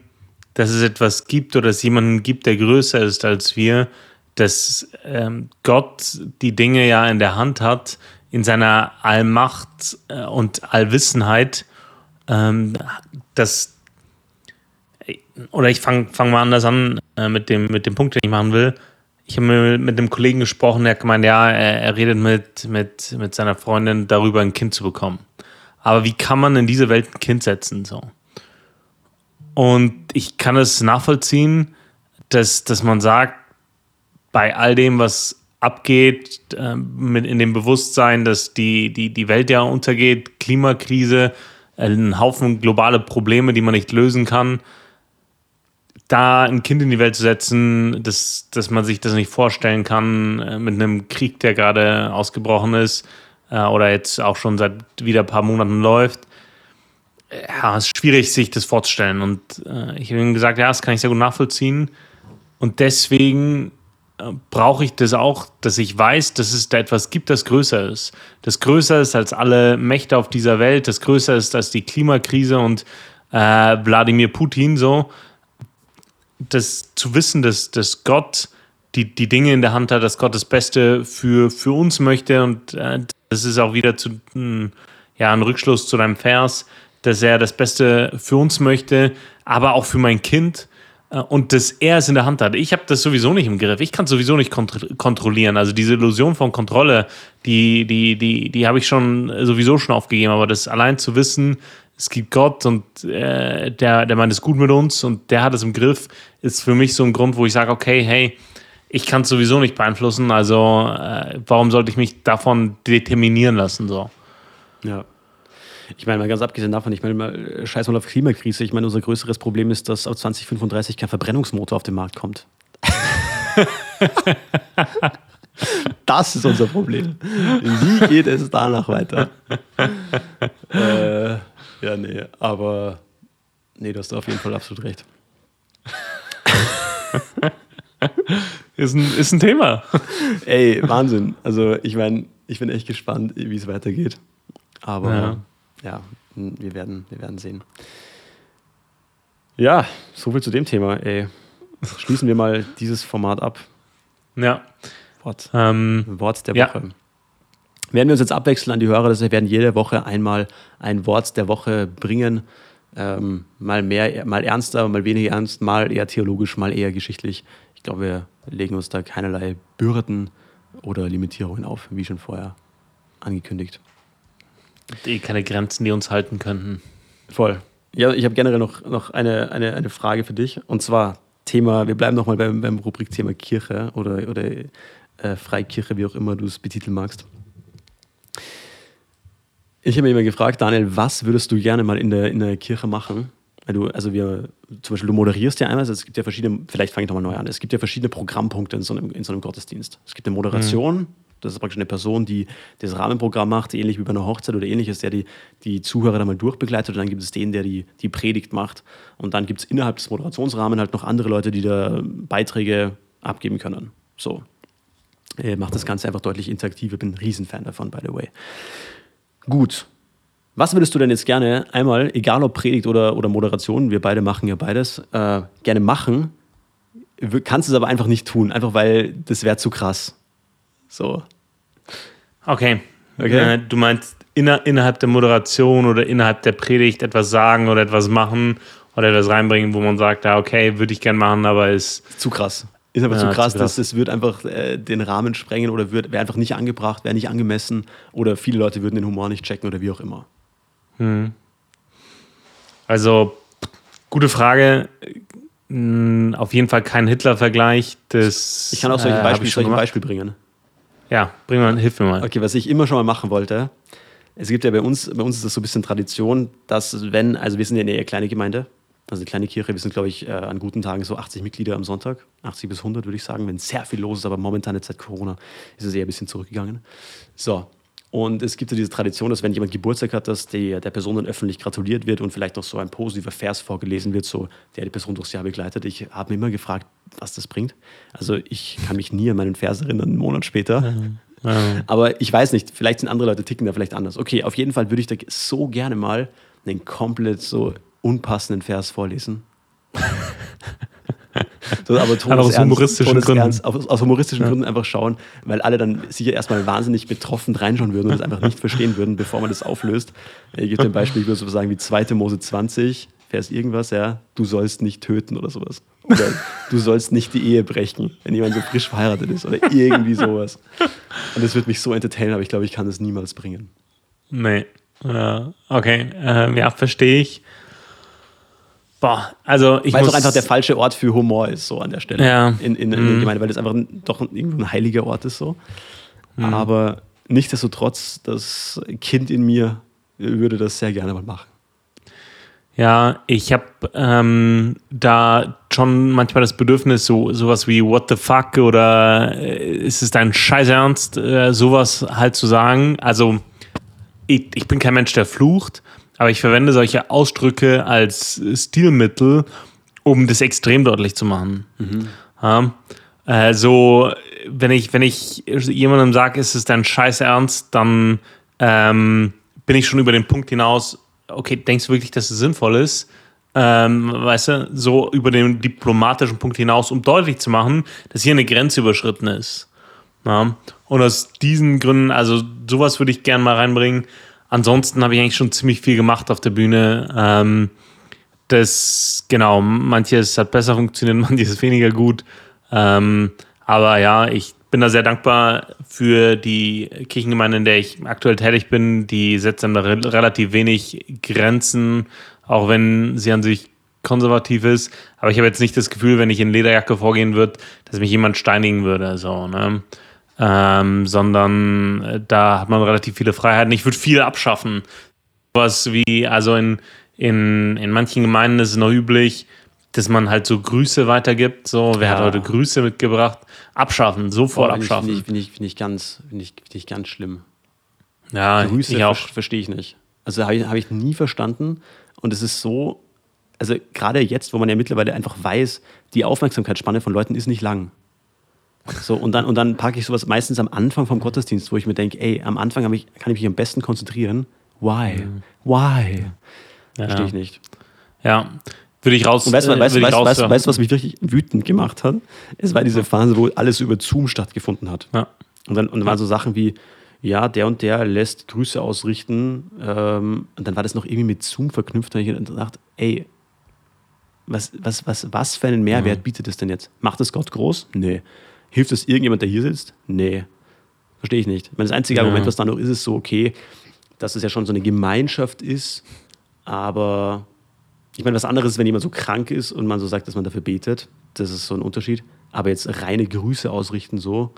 dass es etwas gibt oder es jemanden gibt, der größer ist als wir, dass ähm, Gott die Dinge ja in der Hand hat, in seiner Allmacht äh, und Allwissenheit, ähm, dass oder ich fange fang mal anders an äh, mit, dem, mit dem Punkt, den ich machen will. Ich habe mit einem Kollegen gesprochen, der hat gemeint, ja, er, er redet mit, mit, mit seiner Freundin darüber, ein Kind zu bekommen. Aber wie kann man in diese Welt ein Kind setzen? So? Und ich kann es nachvollziehen, dass, dass man sagt, bei all dem, was abgeht, äh, mit in dem Bewusstsein, dass die, die, die Welt ja untergeht, Klimakrise, äh, ein Haufen globale Probleme, die man nicht lösen kann, da ein Kind in die Welt zu setzen, dass, dass man sich das nicht vorstellen kann, äh, mit einem Krieg, der gerade ausgebrochen ist äh, oder jetzt auch schon seit wieder ein paar Monaten läuft, ja, es ist schwierig, sich das vorzustellen. Und äh, ich habe ihm gesagt, ja, das kann ich sehr gut nachvollziehen. Und deswegen äh, brauche ich das auch, dass ich weiß, dass es da etwas gibt, das größer ist. Das größer ist als alle Mächte auf dieser Welt, das größer ist als die Klimakrise und äh, Wladimir Putin so. Das zu wissen, dass, dass Gott die, die Dinge in der Hand hat, dass Gott das Beste für, für uns möchte und äh, das ist auch wieder zu, mh, ja, ein Rückschluss zu deinem Vers, dass er das Beste für uns möchte, aber auch für mein Kind äh, und dass er es in der Hand hat. Ich habe das sowieso nicht im Griff. Ich kann es sowieso nicht kont kontrollieren. Also diese Illusion von Kontrolle, die, die, die, die habe ich schon sowieso schon aufgegeben. Aber das allein zu wissen, es gibt Gott und äh, der, der meint es gut mit uns und der hat es im Griff, ist für mich so ein Grund, wo ich sage, okay, hey, ich kann es sowieso nicht beeinflussen. Also äh, warum sollte ich mich davon determinieren lassen? So. Ja. Ich meine, mal ganz abgesehen davon, ich meine, mal, äh, scheiß mal auf Klimakrise. Ich meine, unser größeres Problem ist, dass auf 2035 kein Verbrennungsmotor auf den Markt kommt. das ist unser Problem. Wie geht es danach weiter? äh, ja, nee, aber nee, du hast auf jeden Fall absolut recht. ist, ein, ist ein Thema. Ey, Wahnsinn. Also, ich meine, ich bin echt gespannt, wie es weitergeht. Aber ja ja, wir werden, wir werden sehen. Ja, soviel zu dem Thema. Ey. Schließen wir mal dieses Format ab. Ja. Wort, ähm, Wort der Woche. Ja. Werden wir uns jetzt abwechseln an die Hörer, dass wir werden jede Woche einmal ein Wort der Woche bringen. Ähm, mal mehr, mal ernster, mal weniger ernst, mal eher theologisch, mal eher geschichtlich. Ich glaube, wir legen uns da keinerlei Bürden oder Limitierungen auf, wie schon vorher angekündigt. Eh keine Grenzen, die uns halten könnten. Voll. Ja, ich habe generell noch, noch eine, eine, eine Frage für dich. Und zwar Thema, wir bleiben nochmal beim, beim Rubrikthema Kirche oder, oder äh, Freikirche, wie auch immer du es betiteln magst. Ich habe mir immer gefragt, Daniel, was würdest du gerne mal in der, in der Kirche machen? Weil du, also wir, zum Beispiel, du moderierst ja einmal, also es gibt ja verschiedene, vielleicht fange ich nochmal neu an, es gibt ja verschiedene Programmpunkte in so einem, in so einem Gottesdienst. Es gibt eine Moderation, mhm. Das ist praktisch eine Person, die das Rahmenprogramm macht, ähnlich wie bei einer Hochzeit oder ähnliches, der die, die Zuhörer da mal durchbegleitet. Und dann gibt es den, der die, die Predigt macht. Und dann gibt es innerhalb des Moderationsrahmens halt noch andere Leute, die da Beiträge abgeben können. So. Äh, macht das Ganze einfach deutlich interaktiver. Bin ein Riesenfan davon, by the way. Gut. Was würdest du denn jetzt gerne einmal, egal ob Predigt oder, oder Moderation, wir beide machen ja beides, äh, gerne machen, kannst es aber einfach nicht tun, einfach weil das wäre zu krass. So. Okay. okay. Äh, du meinst inner, innerhalb der Moderation oder innerhalb der Predigt etwas sagen oder etwas machen oder etwas reinbringen, wo man sagt, ja, okay, würde ich gerne machen, aber ist. Zu krass. Ist einfach ja, zu krass, dass es wird einfach äh, den Rahmen sprengen oder wäre einfach nicht angebracht, wäre nicht angemessen oder viele Leute würden den Humor nicht checken oder wie auch immer. Hm. Also, gute Frage. Hm, auf jeden Fall kein Hitler-Vergleich. Ich kann auch solche, äh, Beispiel, solche Beispiel bringen. Ja, bring mal, hilf mir mal. Okay, was ich immer schon mal machen wollte, es gibt ja bei uns, bei uns ist das so ein bisschen Tradition, dass wenn, also wir sind ja eine eher kleine Gemeinde, also eine kleine Kirche, wir sind, glaube ich, äh, an guten Tagen so 80 Mitglieder am Sonntag, 80 bis 100 würde ich sagen, wenn sehr viel los ist, aber momentan jetzt seit Corona ist es eher ein bisschen zurückgegangen. So, und es gibt ja diese Tradition, dass wenn jemand Geburtstag hat, dass die, der Person dann öffentlich gratuliert wird und vielleicht noch so ein positiver Vers vorgelesen wird, so der die Person durchs Jahr begleitet. Ich habe mir immer gefragt, was das bringt. Also ich kann mich nie an meinen Vers erinnern, einen Monat später. Mhm. Mhm. Aber ich weiß nicht, vielleicht sind andere Leute ticken da vielleicht anders. Okay, auf jeden Fall würde ich da so gerne mal einen komplett so unpassenden Vers vorlesen. so, aber Thomas aus humoristischen Gründen. Ernst, aus, aus humoristischen ja. Gründen einfach schauen, weil alle dann sicher erstmal wahnsinnig betroffen reinschauen würden und es einfach nicht verstehen würden, bevor man das auflöst. Ich gebe dir ein Beispiel, ich würde so sagen wie 2. Mose 20, Vers irgendwas, ja, du sollst nicht töten oder sowas. Oder du sollst nicht die Ehe brechen, wenn jemand so frisch verheiratet ist oder irgendwie sowas. Und das wird mich so entertainen, aber ich glaube, ich kann das niemals bringen. Nee. Okay, ähm, ja, verstehe ich. Boah, also ich Weil es auch einfach der falsche Ort für Humor ist, so an der Stelle. Ja. In, in, in mhm. Gemeinde, weil das einfach ein, doch irgendwo ein heiliger Ort ist, so. Mhm. Aber nichtsdestotrotz, das Kind in mir würde das sehr gerne mal machen. Ja, ich habe ähm, da schon manchmal das Bedürfnis, so sowas wie What the fuck oder äh, ist es dein Scheiß Ernst, äh, sowas halt zu sagen. Also ich, ich bin kein Mensch, der flucht, aber ich verwende solche Ausdrücke als Stilmittel, um das extrem deutlich zu machen. Mhm. Ja, also, wenn ich, wenn ich jemandem sage, ist es dein Scheiß Ernst, dann ähm, bin ich schon über den Punkt hinaus, okay, denkst du wirklich, dass es sinnvoll ist? Ähm, weißt du, so über den diplomatischen Punkt hinaus, um deutlich zu machen, dass hier eine Grenze überschritten ist. Ja? Und aus diesen Gründen, also sowas würde ich gerne mal reinbringen ansonsten habe ich eigentlich schon ziemlich viel gemacht auf der Bühne. Ähm, das, genau, manches hat besser funktioniert, manches weniger gut. Ähm, aber ja, ich bin da sehr dankbar für die Kirchengemeinde, in der ich aktuell tätig bin. Die setzt dann da re relativ wenig Grenzen, auch wenn sie an sich konservativ ist. Aber ich habe jetzt nicht das Gefühl, wenn ich in Lederjacke vorgehen würde, dass mich jemand steinigen würde. So, ne? Ähm, sondern äh, da hat man relativ viele Freiheiten. Ich würde viel abschaffen. Was wie, also in, in, in manchen Gemeinden ist es noch üblich, dass man halt so Grüße weitergibt. So, wer ja. hat heute Grüße mitgebracht? Abschaffen, sofort oh, abschaffen. Finde ich, find ich, find ich, ganz, ich, find ich ganz schlimm. Ja, Grüße ich auch. verstehe ich nicht. Also habe ich, hab ich nie verstanden. Und es ist so, also gerade jetzt, wo man ja mittlerweile einfach weiß, die Aufmerksamkeitsspanne von Leuten ist nicht lang. So, und dann, und dann packe ich sowas meistens am Anfang vom Gottesdienst, wo ich mir denke, ey, am Anfang ich, kann ich mich am besten konzentrieren. Why? Mhm. Why? Ja. Verstehe ich nicht. Ja, würde ich raus. Und weißt du, äh, weißt, weißt, weißt, weißt, was mich wirklich wütend gemacht hat? Es war diese Phase, wo alles über Zoom stattgefunden hat. Ja. Und dann, und dann waren so Sachen wie, ja, der und der lässt Grüße ausrichten. Ähm, und dann war das noch irgendwie mit Zoom verknüpft. Und ich gedacht, ey, was, was, was, was für einen Mehrwert mhm. bietet es denn jetzt? Macht es Gott groß? Nee. Hilft es irgendjemand, der hier sitzt? Nee. Verstehe ich nicht. das einzige ja. Argument, was da noch ist, ist so, okay, dass es ja schon so eine Gemeinschaft ist, aber ich meine, was anderes ist, wenn jemand so krank ist und man so sagt, dass man dafür betet. Das ist so ein Unterschied. Aber jetzt reine Grüße ausrichten, so,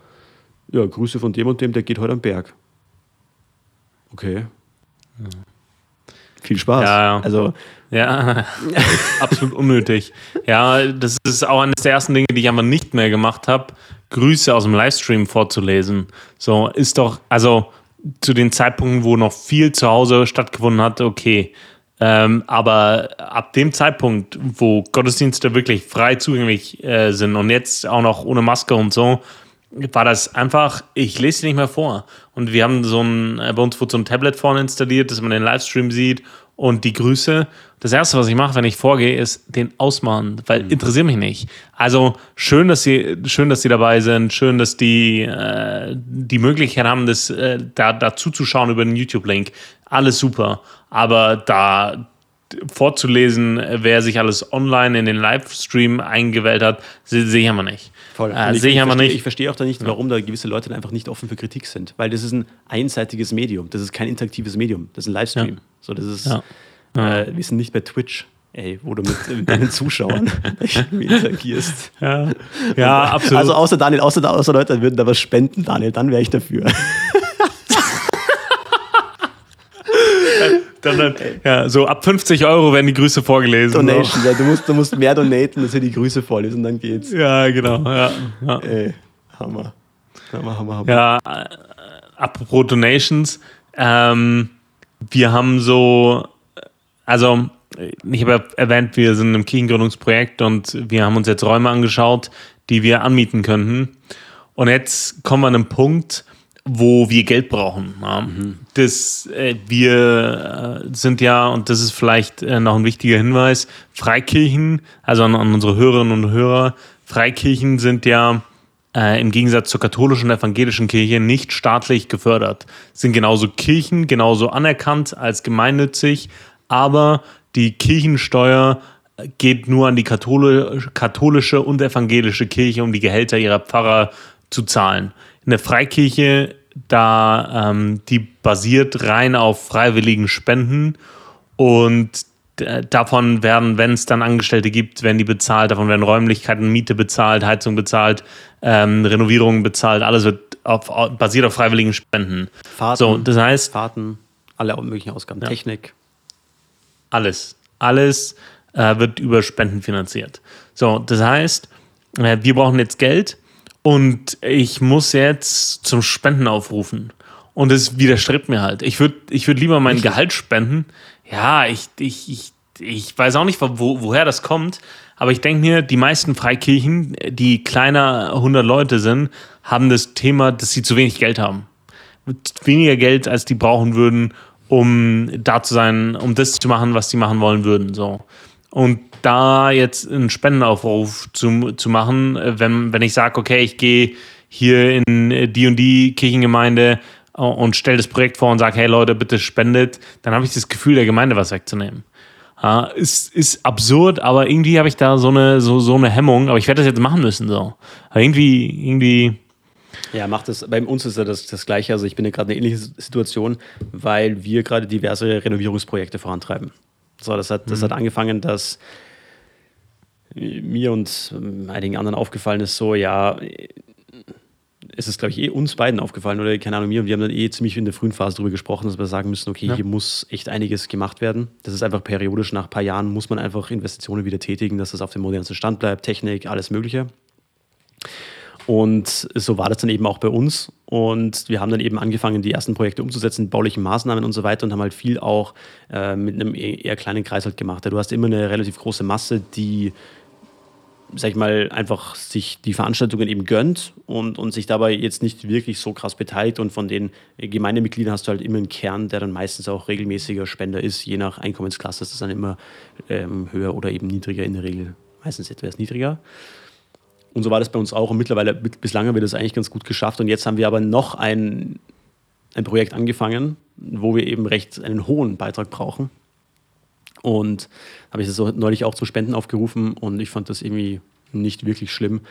ja, Grüße von dem und dem, der geht heute am Berg. Okay. Viel Spaß. Ja, ja. Also, ja, absolut unnötig. Ja, das ist auch eines der ersten Dinge, die ich einfach nicht mehr gemacht habe. Grüße aus dem Livestream vorzulesen. So ist doch, also zu den Zeitpunkten, wo noch viel zu Hause stattgefunden hat, okay. Ähm, aber ab dem Zeitpunkt, wo Gottesdienste wirklich frei zugänglich äh, sind und jetzt auch noch ohne Maske und so, war das einfach, ich lese sie nicht mehr vor. Und wir haben so ein, äh, bei uns wurde so ein Tablet vorne installiert, dass man den Livestream sieht und die Grüße. Das erste, was ich mache, wenn ich vorgehe, ist den ausmachen, weil mhm. interessiert mich nicht. Also schön, dass sie, schön, dass sie dabei sind, schön, dass die äh, die Möglichkeit haben, das äh, da, da zuzuschauen über den YouTube-Link. Alles super. Aber da vorzulesen, wer sich alles online in den Livestream eingewählt hat, sehe ich aber nicht. Voll. Äh, ich, ich, verstehe, ich verstehe auch da nicht, warum da gewisse Leute einfach nicht offen für Kritik sind. Weil das ist ein einseitiges Medium. Das ist kein interaktives Medium. Das ist ein Livestream. Ja. So, das ist, ja. Äh, wir sind nicht bei Twitch. Ey, wo du mit, mit deinen Zuschauern interagierst. Ja. ja, absolut. Also außer Daniel, außer, außer Leute würden da was spenden, Daniel, dann wäre ich dafür. Dann, dann, ja, so ab 50 Euro werden die Grüße vorgelesen. Donation, so. ja, du, musst, du musst mehr donaten, dass wir die Grüße vorlesen, dann geht's. Ja, genau. Ja, ja. Ey, Hammer. Hammer, Hammer, Hammer. Ja, äh, apropos Donations, ähm, wir haben so, also ich habe erwähnt, wir sind im Kirchengründungsprojekt und wir haben uns jetzt Räume angeschaut, die wir anmieten könnten. Und jetzt kommen wir an einen Punkt, wo wir Geld brauchen. Ja. Mhm. Das, äh, wir äh, sind ja, und das ist vielleicht äh, noch ein wichtiger Hinweis, Freikirchen, also an, an unsere Hörerinnen und Hörer, Freikirchen sind ja äh, im Gegensatz zur katholischen und evangelischen Kirche nicht staatlich gefördert. Sind genauso Kirchen, genauso anerkannt als gemeinnützig, aber die Kirchensteuer geht nur an die katholische und evangelische Kirche, um die Gehälter ihrer Pfarrer zu zahlen eine Freikirche, da ähm, die basiert rein auf freiwilligen Spenden und davon werden, wenn es dann Angestellte gibt, werden die bezahlt, davon werden Räumlichkeiten, Miete bezahlt, Heizung bezahlt, ähm, Renovierungen bezahlt, alles wird auf, basiert auf freiwilligen Spenden. Fahrten, so, das heißt, Fahrten, alle möglichen Ausgaben, ja. Technik. Alles. Alles äh, wird über Spenden finanziert. So, das heißt, äh, wir brauchen jetzt Geld und ich muss jetzt zum Spenden aufrufen. Und es widerstrebt mir halt. Ich würde ich würd lieber mein Gehalt spenden. Ja, ich, ich, ich, ich weiß auch nicht, wo, woher das kommt. Aber ich denke mir, die meisten Freikirchen, die kleiner 100 Leute sind, haben das Thema, dass sie zu wenig Geld haben. Weniger Geld, als die brauchen würden, um da zu sein, um das zu machen, was sie machen wollen würden. So. Und da jetzt einen Spendenaufruf zu, zu machen, äh, wenn, wenn ich sage, okay, ich gehe hier in die und die Kirchengemeinde äh, und stelle das Projekt vor und sage, hey Leute, bitte spendet, dann habe ich das Gefühl, der Gemeinde was wegzunehmen. Ja, ist, ist absurd, aber irgendwie habe ich da so eine, so, so eine Hemmung, aber ich werde das jetzt machen müssen. So. Aber irgendwie, irgendwie. Ja, macht das. Bei uns ist ja das, das Gleiche. Also ich bin ja gerade in einer ähnlichen Situation, weil wir gerade diverse Renovierungsprojekte vorantreiben. So, das hat, das mhm. hat angefangen, dass mir und einigen anderen aufgefallen ist, so, ja, es ist, glaube ich, eh uns beiden aufgefallen oder keine Ahnung, mir und wir haben dann eh ziemlich in der frühen Phase darüber gesprochen, dass wir sagen müssen, okay, ja. hier muss echt einiges gemacht werden. Das ist einfach periodisch, nach ein paar Jahren muss man einfach Investitionen wieder tätigen, dass das auf dem modernsten Stand bleibt, Technik, alles Mögliche. Und so war das dann eben auch bei uns. Und wir haben dann eben angefangen, die ersten Projekte umzusetzen, bauliche Maßnahmen und so weiter und haben halt viel auch äh, mit einem e-, eher kleinen Kreis halt gemacht. Du hast immer eine relativ große Masse, die sag ich mal, einfach sich die Veranstaltungen eben gönnt und, und sich dabei jetzt nicht wirklich so krass beteiligt. Und von den Gemeindemitgliedern hast du halt immer einen Kern, der dann meistens auch regelmäßiger Spender ist. Je nach Einkommensklasse ist das dann immer ähm, höher oder eben niedriger in der Regel. Meistens etwas niedriger. Und so war das bei uns auch. Und mittlerweile, bislang haben wir das eigentlich ganz gut geschafft. Und jetzt haben wir aber noch ein, ein Projekt angefangen, wo wir eben recht einen hohen Beitrag brauchen. Und habe ich das neulich auch zu Spenden aufgerufen und ich fand das irgendwie nicht wirklich schlimm.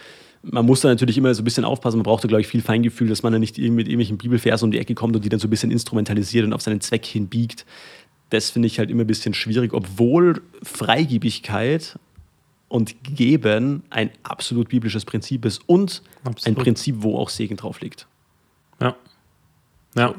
Man muss da natürlich immer so ein bisschen aufpassen. Man braucht da, glaube ich, viel Feingefühl, dass man da nicht mit irgendwelchen Bibelversen um die Ecke kommt und die dann so ein bisschen instrumentalisiert und auf seinen Zweck hinbiegt. Das finde ich halt immer ein bisschen schwierig, obwohl Freigebigkeit und Geben ein absolut biblisches Prinzip ist und absolut. ein Prinzip, wo auch Segen drauf liegt. Ja. Ja,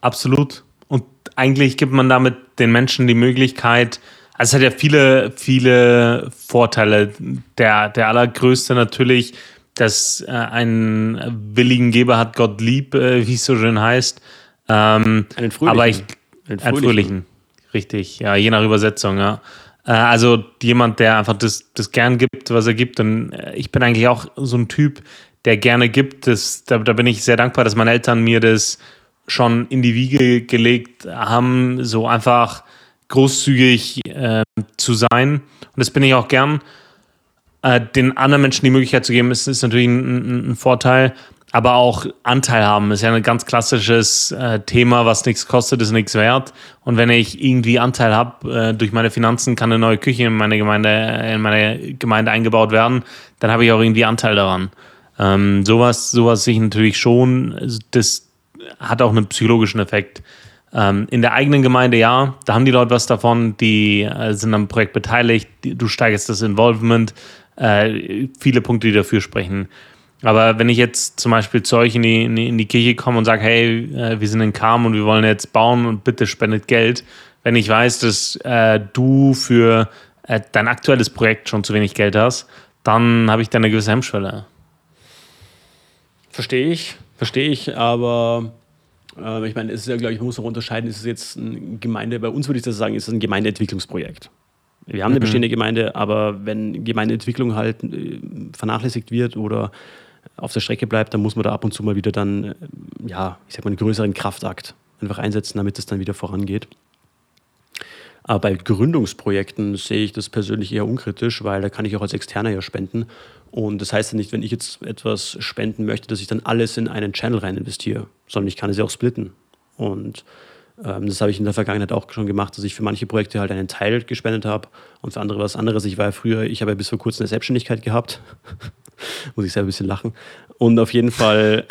absolut. Und eigentlich gibt man damit den Menschen die Möglichkeit, also es hat ja viele, viele Vorteile. Der, der allergrößte natürlich, dass äh, einen willigen Geber hat Gott lieb, äh, wie es so schön heißt. Ähm, einen fröhlichen. Aber ich, einen fröhlichen. einen fröhlichen. Richtig, ja, je nach Übersetzung, ja. Äh, also jemand, der einfach das, das gern gibt, was er gibt. Und äh, ich bin eigentlich auch so ein Typ, der gerne gibt. Das, da, da bin ich sehr dankbar, dass meine Eltern mir das schon in die Wiege gelegt haben, so einfach großzügig äh, zu sein. Und das bin ich auch gern. Äh, den anderen Menschen die Möglichkeit zu geben, ist, ist natürlich ein, ein, Vorteil. Aber auch Anteil haben ist ja ein ganz klassisches äh, Thema, was nichts kostet, ist nichts wert. Und wenn ich irgendwie Anteil habe äh, durch meine Finanzen, kann eine neue Küche in meine Gemeinde, in meine Gemeinde eingebaut werden, dann habe ich auch irgendwie Anteil daran. Ähm, sowas, sowas sehe ich natürlich schon. Das hat auch einen psychologischen Effekt. Ähm, in der eigenen Gemeinde ja, da haben die Leute was davon, die äh, sind am Projekt beteiligt, du steigerst das Involvement, äh, viele Punkte, die dafür sprechen. Aber wenn ich jetzt zum Beispiel zu euch in die, in die Kirche komme und sage, hey, äh, wir sind in Kam und wir wollen jetzt bauen und bitte spendet Geld, wenn ich weiß, dass äh, du für äh, dein aktuelles Projekt schon zu wenig Geld hast, dann habe ich da eine gewisse Hemmschwelle. Verstehe ich, verstehe ich, aber äh, ich meine, es ist ja, glaube ich, man muss auch unterscheiden, ist es jetzt eine Gemeinde, bei uns würde ich das sagen, ist es ein Gemeindeentwicklungsprojekt. Wir haben eine mhm. bestehende Gemeinde, aber wenn Gemeindeentwicklung halt äh, vernachlässigt wird oder auf der Strecke bleibt, dann muss man da ab und zu mal wieder dann, äh, ja, ich sag mal, einen größeren Kraftakt einfach einsetzen, damit es dann wieder vorangeht. Aber bei Gründungsprojekten sehe ich das persönlich eher unkritisch, weil da kann ich auch als Externer ja spenden. Und das heißt ja nicht, wenn ich jetzt etwas spenden möchte, dass ich dann alles in einen Channel rein investiere, sondern ich kann es ja auch splitten. Und ähm, das habe ich in der Vergangenheit auch schon gemacht, dass ich für manche Projekte halt einen Teil gespendet habe und für andere was anderes. Ich war ja früher, ich habe ja bis vor kurzem eine Selbstständigkeit gehabt. Muss ich selber ein bisschen lachen. Und auf jeden Fall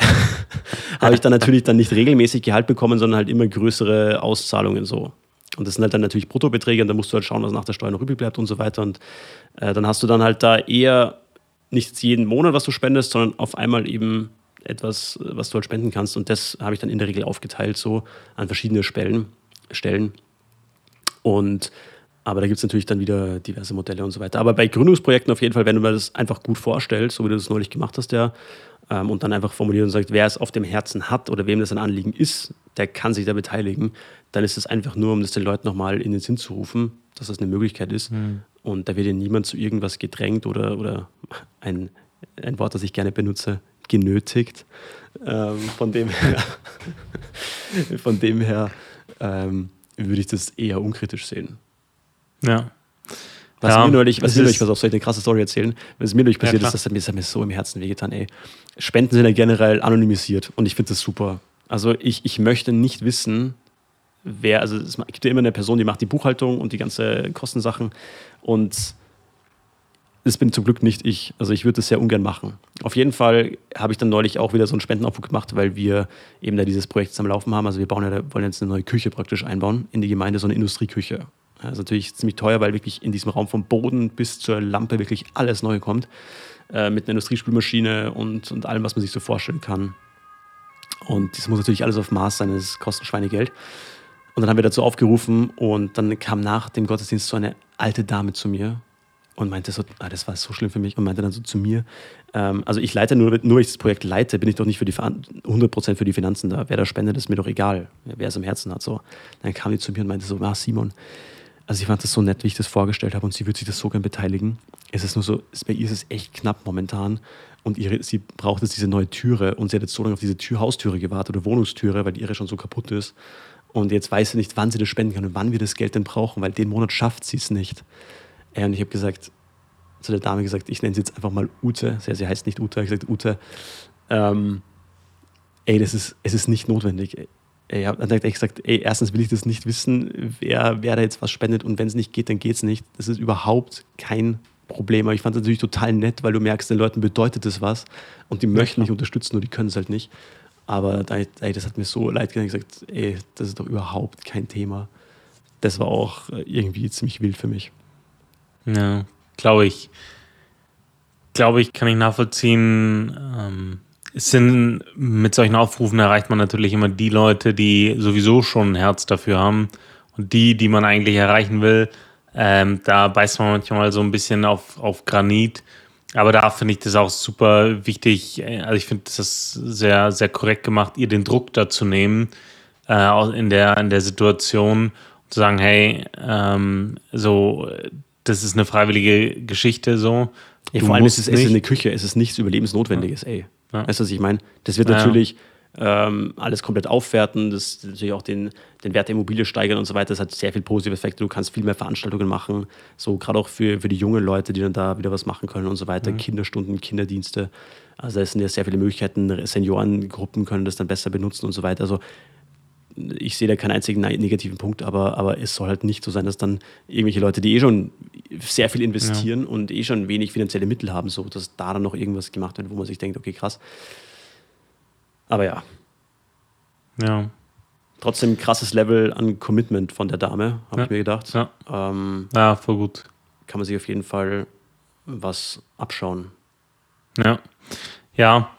habe ich dann natürlich dann nicht regelmäßig Gehalt bekommen, sondern halt immer größere Auszahlungen so. Und das sind halt dann natürlich Bruttobeträge und da musst du halt schauen, was nach der Steuer noch übrig bleibt und so weiter. Und äh, dann hast du dann halt da eher nicht jeden Monat, was du spendest, sondern auf einmal eben etwas, was du halt spenden kannst. Und das habe ich dann in der Regel aufgeteilt, so an verschiedene Stellen. Stellen. Und aber da gibt es natürlich dann wieder diverse Modelle und so weiter. Aber bei Gründungsprojekten auf jeden Fall, wenn du mir das einfach gut vorstellst, so wie du das neulich gemacht hast, ja, ähm, und dann einfach formuliert und sagt, wer es auf dem Herzen hat oder wem das ein Anliegen ist, der kann sich da beteiligen, dann ist es einfach nur, um das den Leuten nochmal in den Sinn zu rufen, dass das eine Möglichkeit ist. Mhm. Und da wird ja niemand zu irgendwas gedrängt oder, oder ein, ein Wort, das ich gerne benutze, genötigt. Ähm, von dem her, von dem her ähm, würde ich das eher unkritisch sehen. Ja. Was ja, mir neulich, was mir neulich, was auf soll ich eine krasse Story erzählen? Was mir neulich passiert ja, ist, das hat mir, das hat mir so im Herzen wehgetan, ey. Spenden sind ja generell anonymisiert und ich finde das super. Also ich, ich möchte nicht wissen, wer, also es gibt ja immer eine Person, die macht die Buchhaltung und die ganze Kostensachen und das bin zum Glück nicht ich. Also ich würde das sehr ungern machen. Auf jeden Fall habe ich dann neulich auch wieder so einen Spendenaufruf gemacht, weil wir eben da dieses Projekt zusammen laufen haben. Also wir bauen ja, wollen jetzt eine neue Küche praktisch einbauen in die Gemeinde, so eine Industrieküche. Das ist natürlich ziemlich teuer, weil wirklich in diesem Raum vom Boden bis zur Lampe wirklich alles neu kommt. Äh, mit einer Industriespülmaschine und, und allem, was man sich so vorstellen kann. Und das muss natürlich alles auf Maß sein, das kostet Schweinegeld. Und dann haben wir dazu aufgerufen und dann kam nach dem Gottesdienst so eine alte Dame zu mir und meinte so, ah, das war so schlimm für mich und meinte dann so zu mir, ähm, also ich leite nur, nur ich das Projekt leite, bin ich doch nicht für die 100% für die Finanzen da. Wer da spendet, ist mir doch egal, wer es im Herzen hat. So. Dann kam die zu mir und meinte so, ah Simon, also ich fand das so nett, wie ich das vorgestellt habe und sie würde sich das so gern beteiligen. Es ist nur so, bei ihr ist es echt knapp momentan und ihre, sie braucht jetzt diese neue Türe und sie hat jetzt so lange auf diese Tür, Haustüre gewartet oder Wohnungstüre, weil ihre schon so kaputt ist. Und jetzt weiß sie nicht, wann sie das spenden kann und wann wir das Geld denn brauchen, weil den Monat schafft sie es nicht. Ja, und ich habe gesagt, zu der Dame gesagt, ich nenne sie jetzt einfach mal Ute. Sie, sie heißt nicht Ute, ich habe gesagt, Ute, ähm, ey, das ist, es ist nicht notwendig. Ich habe dann gesagt, ey, erstens will ich das nicht wissen, wer, wer da jetzt was spendet und wenn es nicht geht, dann geht es nicht. Das ist überhaupt kein Problem. Aber ich fand es natürlich total nett, weil du merkst, den Leuten bedeutet das was und die möchten mich unterstützen, nur die können es halt nicht. Aber ey, das hat mir so leid getan. Ich gesagt, ey, das ist doch überhaupt kein Thema. Das war auch äh, irgendwie ziemlich wild für mich. Ja, glaube ich. Glaube ich, kann ich nachvollziehen. Ähm, sind mit solchen Aufrufen erreicht man natürlich immer die Leute, die sowieso schon ein Herz dafür haben und die, die man eigentlich erreichen will. Ähm, da beißt man manchmal so ein bisschen auf, auf Granit. Aber da finde ich das auch super wichtig. Also ich finde das sehr, sehr korrekt gemacht, ihr den Druck dazu nehmen äh, in, der, in der Situation zu sagen, hey, ähm, so das ist eine freiwillige Geschichte so. Ja, vor allem ist es, es ist eine Küche, es ist nichts Überlebensnotwendiges, ey. Ja. Weißt du, was ich meine? Das wird ja. natürlich ähm, alles komplett aufwerten, das natürlich auch den, den Wert der Immobilie steigern und so weiter. Das hat sehr viel positive Effekte. Du kannst viel mehr Veranstaltungen machen, so gerade auch für, für die jungen Leute, die dann da wieder was machen können und so weiter. Mhm. Kinderstunden, Kinderdienste. Also es sind ja sehr viele Möglichkeiten. Seniorengruppen können das dann besser benutzen und so weiter. Also ich sehe da keinen einzigen negativen Punkt, aber, aber es soll halt nicht so sein, dass dann irgendwelche Leute, die eh schon sehr viel investieren ja. und eh schon wenig finanzielle Mittel haben, so dass da dann noch irgendwas gemacht wird, wo man sich denkt, okay, krass. Aber ja. Ja. Trotzdem krasses Level an Commitment von der Dame, habe ja. ich mir gedacht. Ja. Ähm, ja, voll gut. Kann man sich auf jeden Fall was abschauen. Ja. Ja,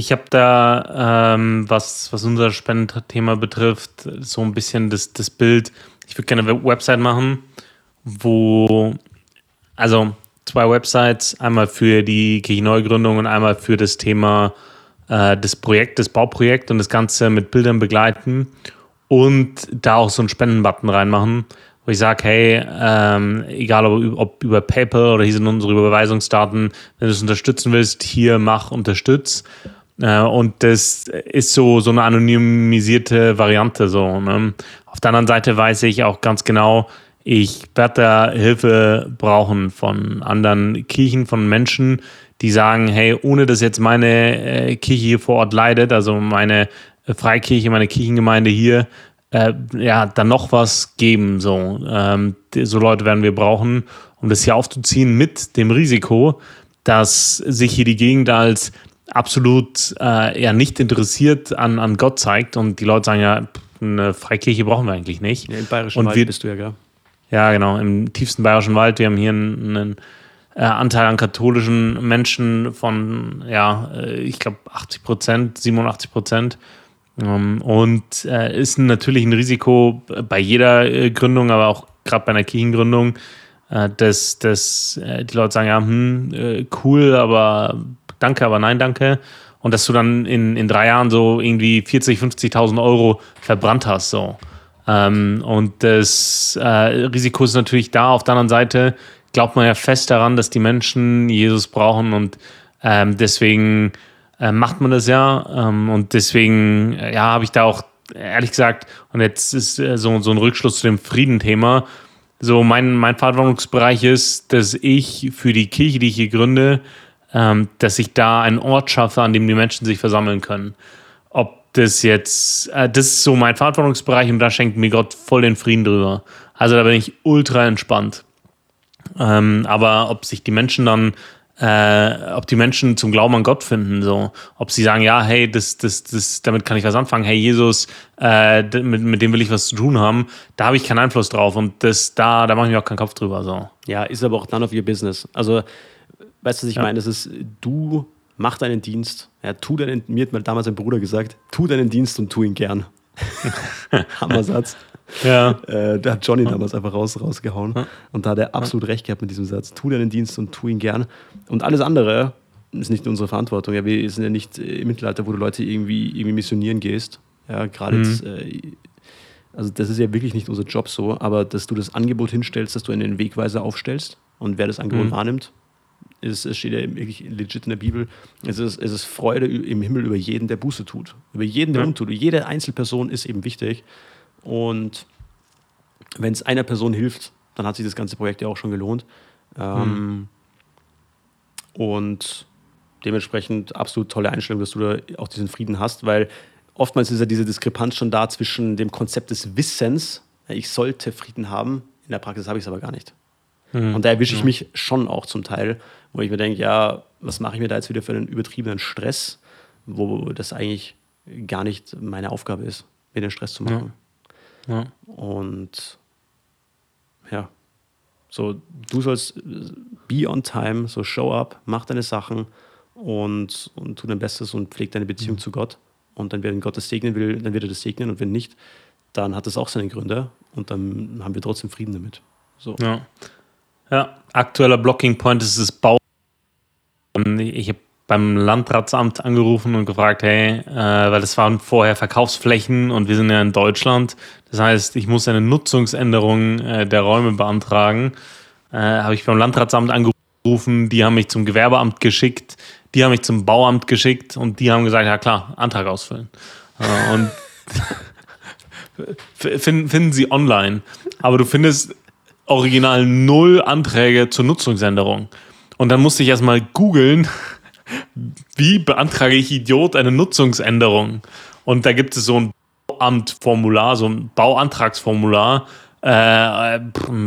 ich habe da, ähm, was, was unser Spendenthema betrifft, so ein bisschen das, das Bild. Ich würde gerne eine Website machen, wo, also zwei Websites, einmal für die Kirchenneugründung und einmal für das Thema äh, des Projekt, das Bauprojekt und das Ganze mit Bildern begleiten und da auch so einen Spendenbutton reinmachen, wo ich sage, hey, ähm, egal ob, ob, über PayPal oder hier sind unsere Überweisungsdaten, wenn du es unterstützen willst, hier mach, unterstütz. Äh, und das ist so, so eine anonymisierte Variante. So, ne? Auf der anderen Seite weiß ich auch ganz genau, ich werde da Hilfe brauchen von anderen Kirchen, von Menschen, die sagen, hey, ohne dass jetzt meine äh, Kirche hier vor Ort leidet, also meine Freikirche, meine Kirchengemeinde hier, äh, ja, dann noch was geben. So, ähm, so Leute werden wir brauchen, um das hier aufzuziehen mit dem Risiko, dass sich hier die Gegend als absolut äh, ja nicht interessiert an, an Gott zeigt und die Leute sagen ja, eine Freikirche brauchen wir eigentlich nicht. Ja, Im Bayerischen und Wald wir, bist du ja, gell? Ja, genau, im tiefsten Bayerischen Wald. Wir haben hier einen, einen äh, Anteil an katholischen Menschen von, ja, äh, ich glaube 80 Prozent, 87 Prozent. Ähm, und äh, ist natürlich ein Risiko bei jeder äh, Gründung, aber auch gerade bei einer Kirchengründung, dass, dass die Leute sagen, ja, hm, cool, aber danke, aber nein, danke. Und dass du dann in, in drei Jahren so irgendwie 40, 50.000 Euro verbrannt hast. So. Ähm, und das äh, Risiko ist natürlich da. Auf der anderen Seite glaubt man ja fest daran, dass die Menschen Jesus brauchen und ähm, deswegen äh, macht man das ja. Ähm, und deswegen, äh, ja, habe ich da auch ehrlich gesagt, und jetzt ist äh, so, so ein Rückschluss zu dem Friedenthema. So, mein, mein Verantwortungsbereich ist, dass ich für die Kirche, die ich hier gründe, ähm, dass ich da einen Ort schaffe, an dem die Menschen sich versammeln können. Ob das jetzt, äh, das ist so mein Verantwortungsbereich und da schenkt mir Gott voll den Frieden drüber. Also da bin ich ultra entspannt. Ähm, aber ob sich die Menschen dann äh, ob die Menschen zum Glauben an Gott finden, so, ob sie sagen, ja, hey, das, das, das, damit kann ich was anfangen, hey, Jesus, äh, mit, mit dem will ich was zu tun haben, da habe ich keinen Einfluss drauf und das, da, da mache ich mir auch keinen Kopf drüber, so. Ja, ist aber auch none of your business. Also, weißt du, was ich ja. meine? Das ist, du mach deinen Dienst. Ja, tu deinen, mir hat damals ein Bruder gesagt, tu deinen Dienst und tu ihn gern. Hammersatz. Ja. Äh, da hat Johnny damals einfach raus, rausgehauen. Ja. Und da hat er absolut recht gehabt mit diesem Satz. Tu deinen Dienst und tu ihn gern. Und alles andere ist nicht unsere Verantwortung. Ja, wir sind ja nicht im Mittelalter, wo du Leute irgendwie, irgendwie missionieren gehst. Ja, gerade mhm. jetzt, äh, also das ist ja wirklich nicht unser Job so, aber dass du das Angebot hinstellst, dass du einen Wegweiser aufstellst und wer das Angebot mhm. wahrnimmt, ist, es steht ja wirklich legit in der Bibel, es ist, es ist Freude im Himmel über jeden, der Buße tut. Über jeden, der ja. umtut. Jede Einzelperson ist eben wichtig. Und wenn es einer Person hilft, dann hat sich das ganze Projekt ja auch schon gelohnt. Ähm, mhm. Und dementsprechend absolut tolle Einstellung, dass du da auch diesen Frieden hast, weil oftmals ist ja diese Diskrepanz schon da zwischen dem Konzept des Wissens, ich sollte Frieden haben, in der Praxis habe ich es aber gar nicht. Mhm. Und da erwische ich mich schon auch zum Teil, wo ich mir denke, ja, was mache ich mir da jetzt wieder für einen übertriebenen Stress, wo das eigentlich gar nicht meine Aufgabe ist, mir den Stress zu machen. Ja. Ja. Und ja, so du sollst be on time, so show up, mach deine Sachen und, und tu dein Bestes und pfleg deine Beziehung mhm. zu Gott. Und dann, wenn Gott das segnen will, dann wird er das segnen und wenn nicht, dann hat das auch seine Gründe und dann haben wir trotzdem Frieden damit. So. Ja. Ja, aktueller Blocking Point ist das Bau. Ich habe beim Landratsamt angerufen und gefragt, hey, äh, weil das waren vorher Verkaufsflächen und wir sind ja in Deutschland. Das heißt, ich muss eine Nutzungsänderung äh, der Räume beantragen. Äh, habe ich beim Landratsamt angerufen, die haben mich zum Gewerbeamt geschickt. Die haben mich zum Bauamt geschickt und die haben gesagt, ja klar, Antrag ausfüllen. Äh, und finden, finden sie online. Aber du findest original null Anträge zur Nutzungsänderung. Und dann musste ich erstmal googeln, wie beantrage ich Idiot eine Nutzungsänderung? Und da gibt es so ein Bauamtformular, so ein Bauantragsformular. Äh,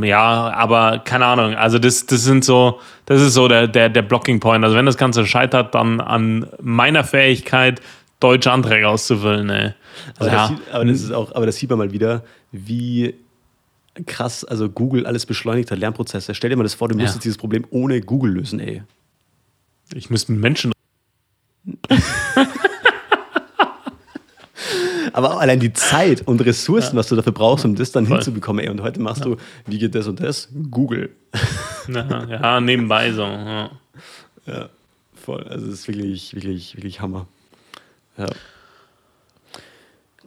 ja, aber keine Ahnung. Also das, das sind so, das ist so der, der, der Blocking Point. Also wenn das Ganze scheitert, dann an meiner Fähigkeit, deutsche Anträge auszufüllen. Ey. Also aber, ja. das sieht, aber, das ist auch, aber das sieht man mal wieder, wie krass, also Google alles beschleunigt hat, Lernprozesse. Stell dir mal das vor, du müsstest ja. dieses Problem ohne Google lösen, ey. Ich müsste einen Menschen. Aber allein die Zeit und Ressourcen, ja. was du dafür brauchst, um das dann Voll. hinzubekommen, ey. Und heute machst ja. du, wie geht das und das? Google. Ja, nebenbei so. Ja. ja, voll. Also es ist wirklich, wirklich, wirklich Hammer. Ja.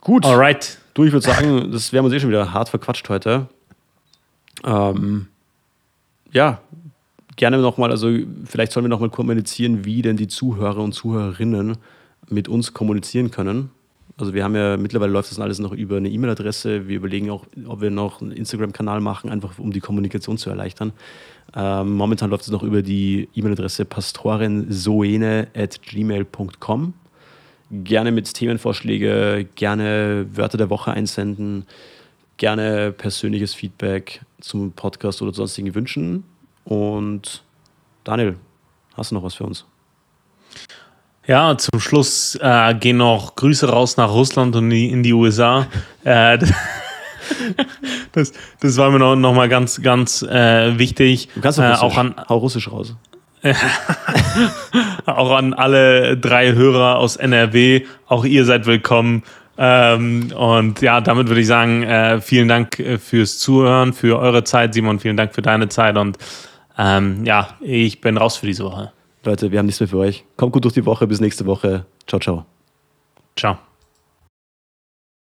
Gut. Alright. Du, ich würde sagen, das wir uns eh schon wieder hart verquatscht heute. Ähm, ja, gerne nochmal, also vielleicht sollen wir nochmal kommunizieren, wie denn die Zuhörer und Zuhörerinnen mit uns kommunizieren können. Also wir haben ja, mittlerweile läuft das alles noch über eine E-Mail-Adresse. Wir überlegen auch, ob wir noch einen Instagram-Kanal machen, einfach um die Kommunikation zu erleichtern. Ähm, momentan läuft es noch über die E-Mail-Adresse pastorensoene.gmail.com. Gerne mit Themenvorschläge, gerne Wörter der Woche einsenden, gerne persönliches Feedback zum Podcast oder sonstigen Wünschen. Und Daniel, hast du noch was für uns? Ja, zum Schluss äh, gehen noch Grüße raus nach Russland und in die USA. äh, das, das war mir noch, noch mal ganz, ganz äh, wichtig. Du kannst doch äh, auch an, hau Russisch raus. auch an alle drei Hörer aus NRW. Auch ihr seid willkommen. Ähm, und ja, damit würde ich sagen, äh, vielen Dank äh, fürs Zuhören, für eure Zeit. Simon, vielen Dank für deine Zeit. Und ähm, ja, ich bin raus für diese Woche. Leute, wir haben nichts mehr für euch. Kommt gut durch die Woche. Bis nächste Woche. Ciao, ciao. Ciao.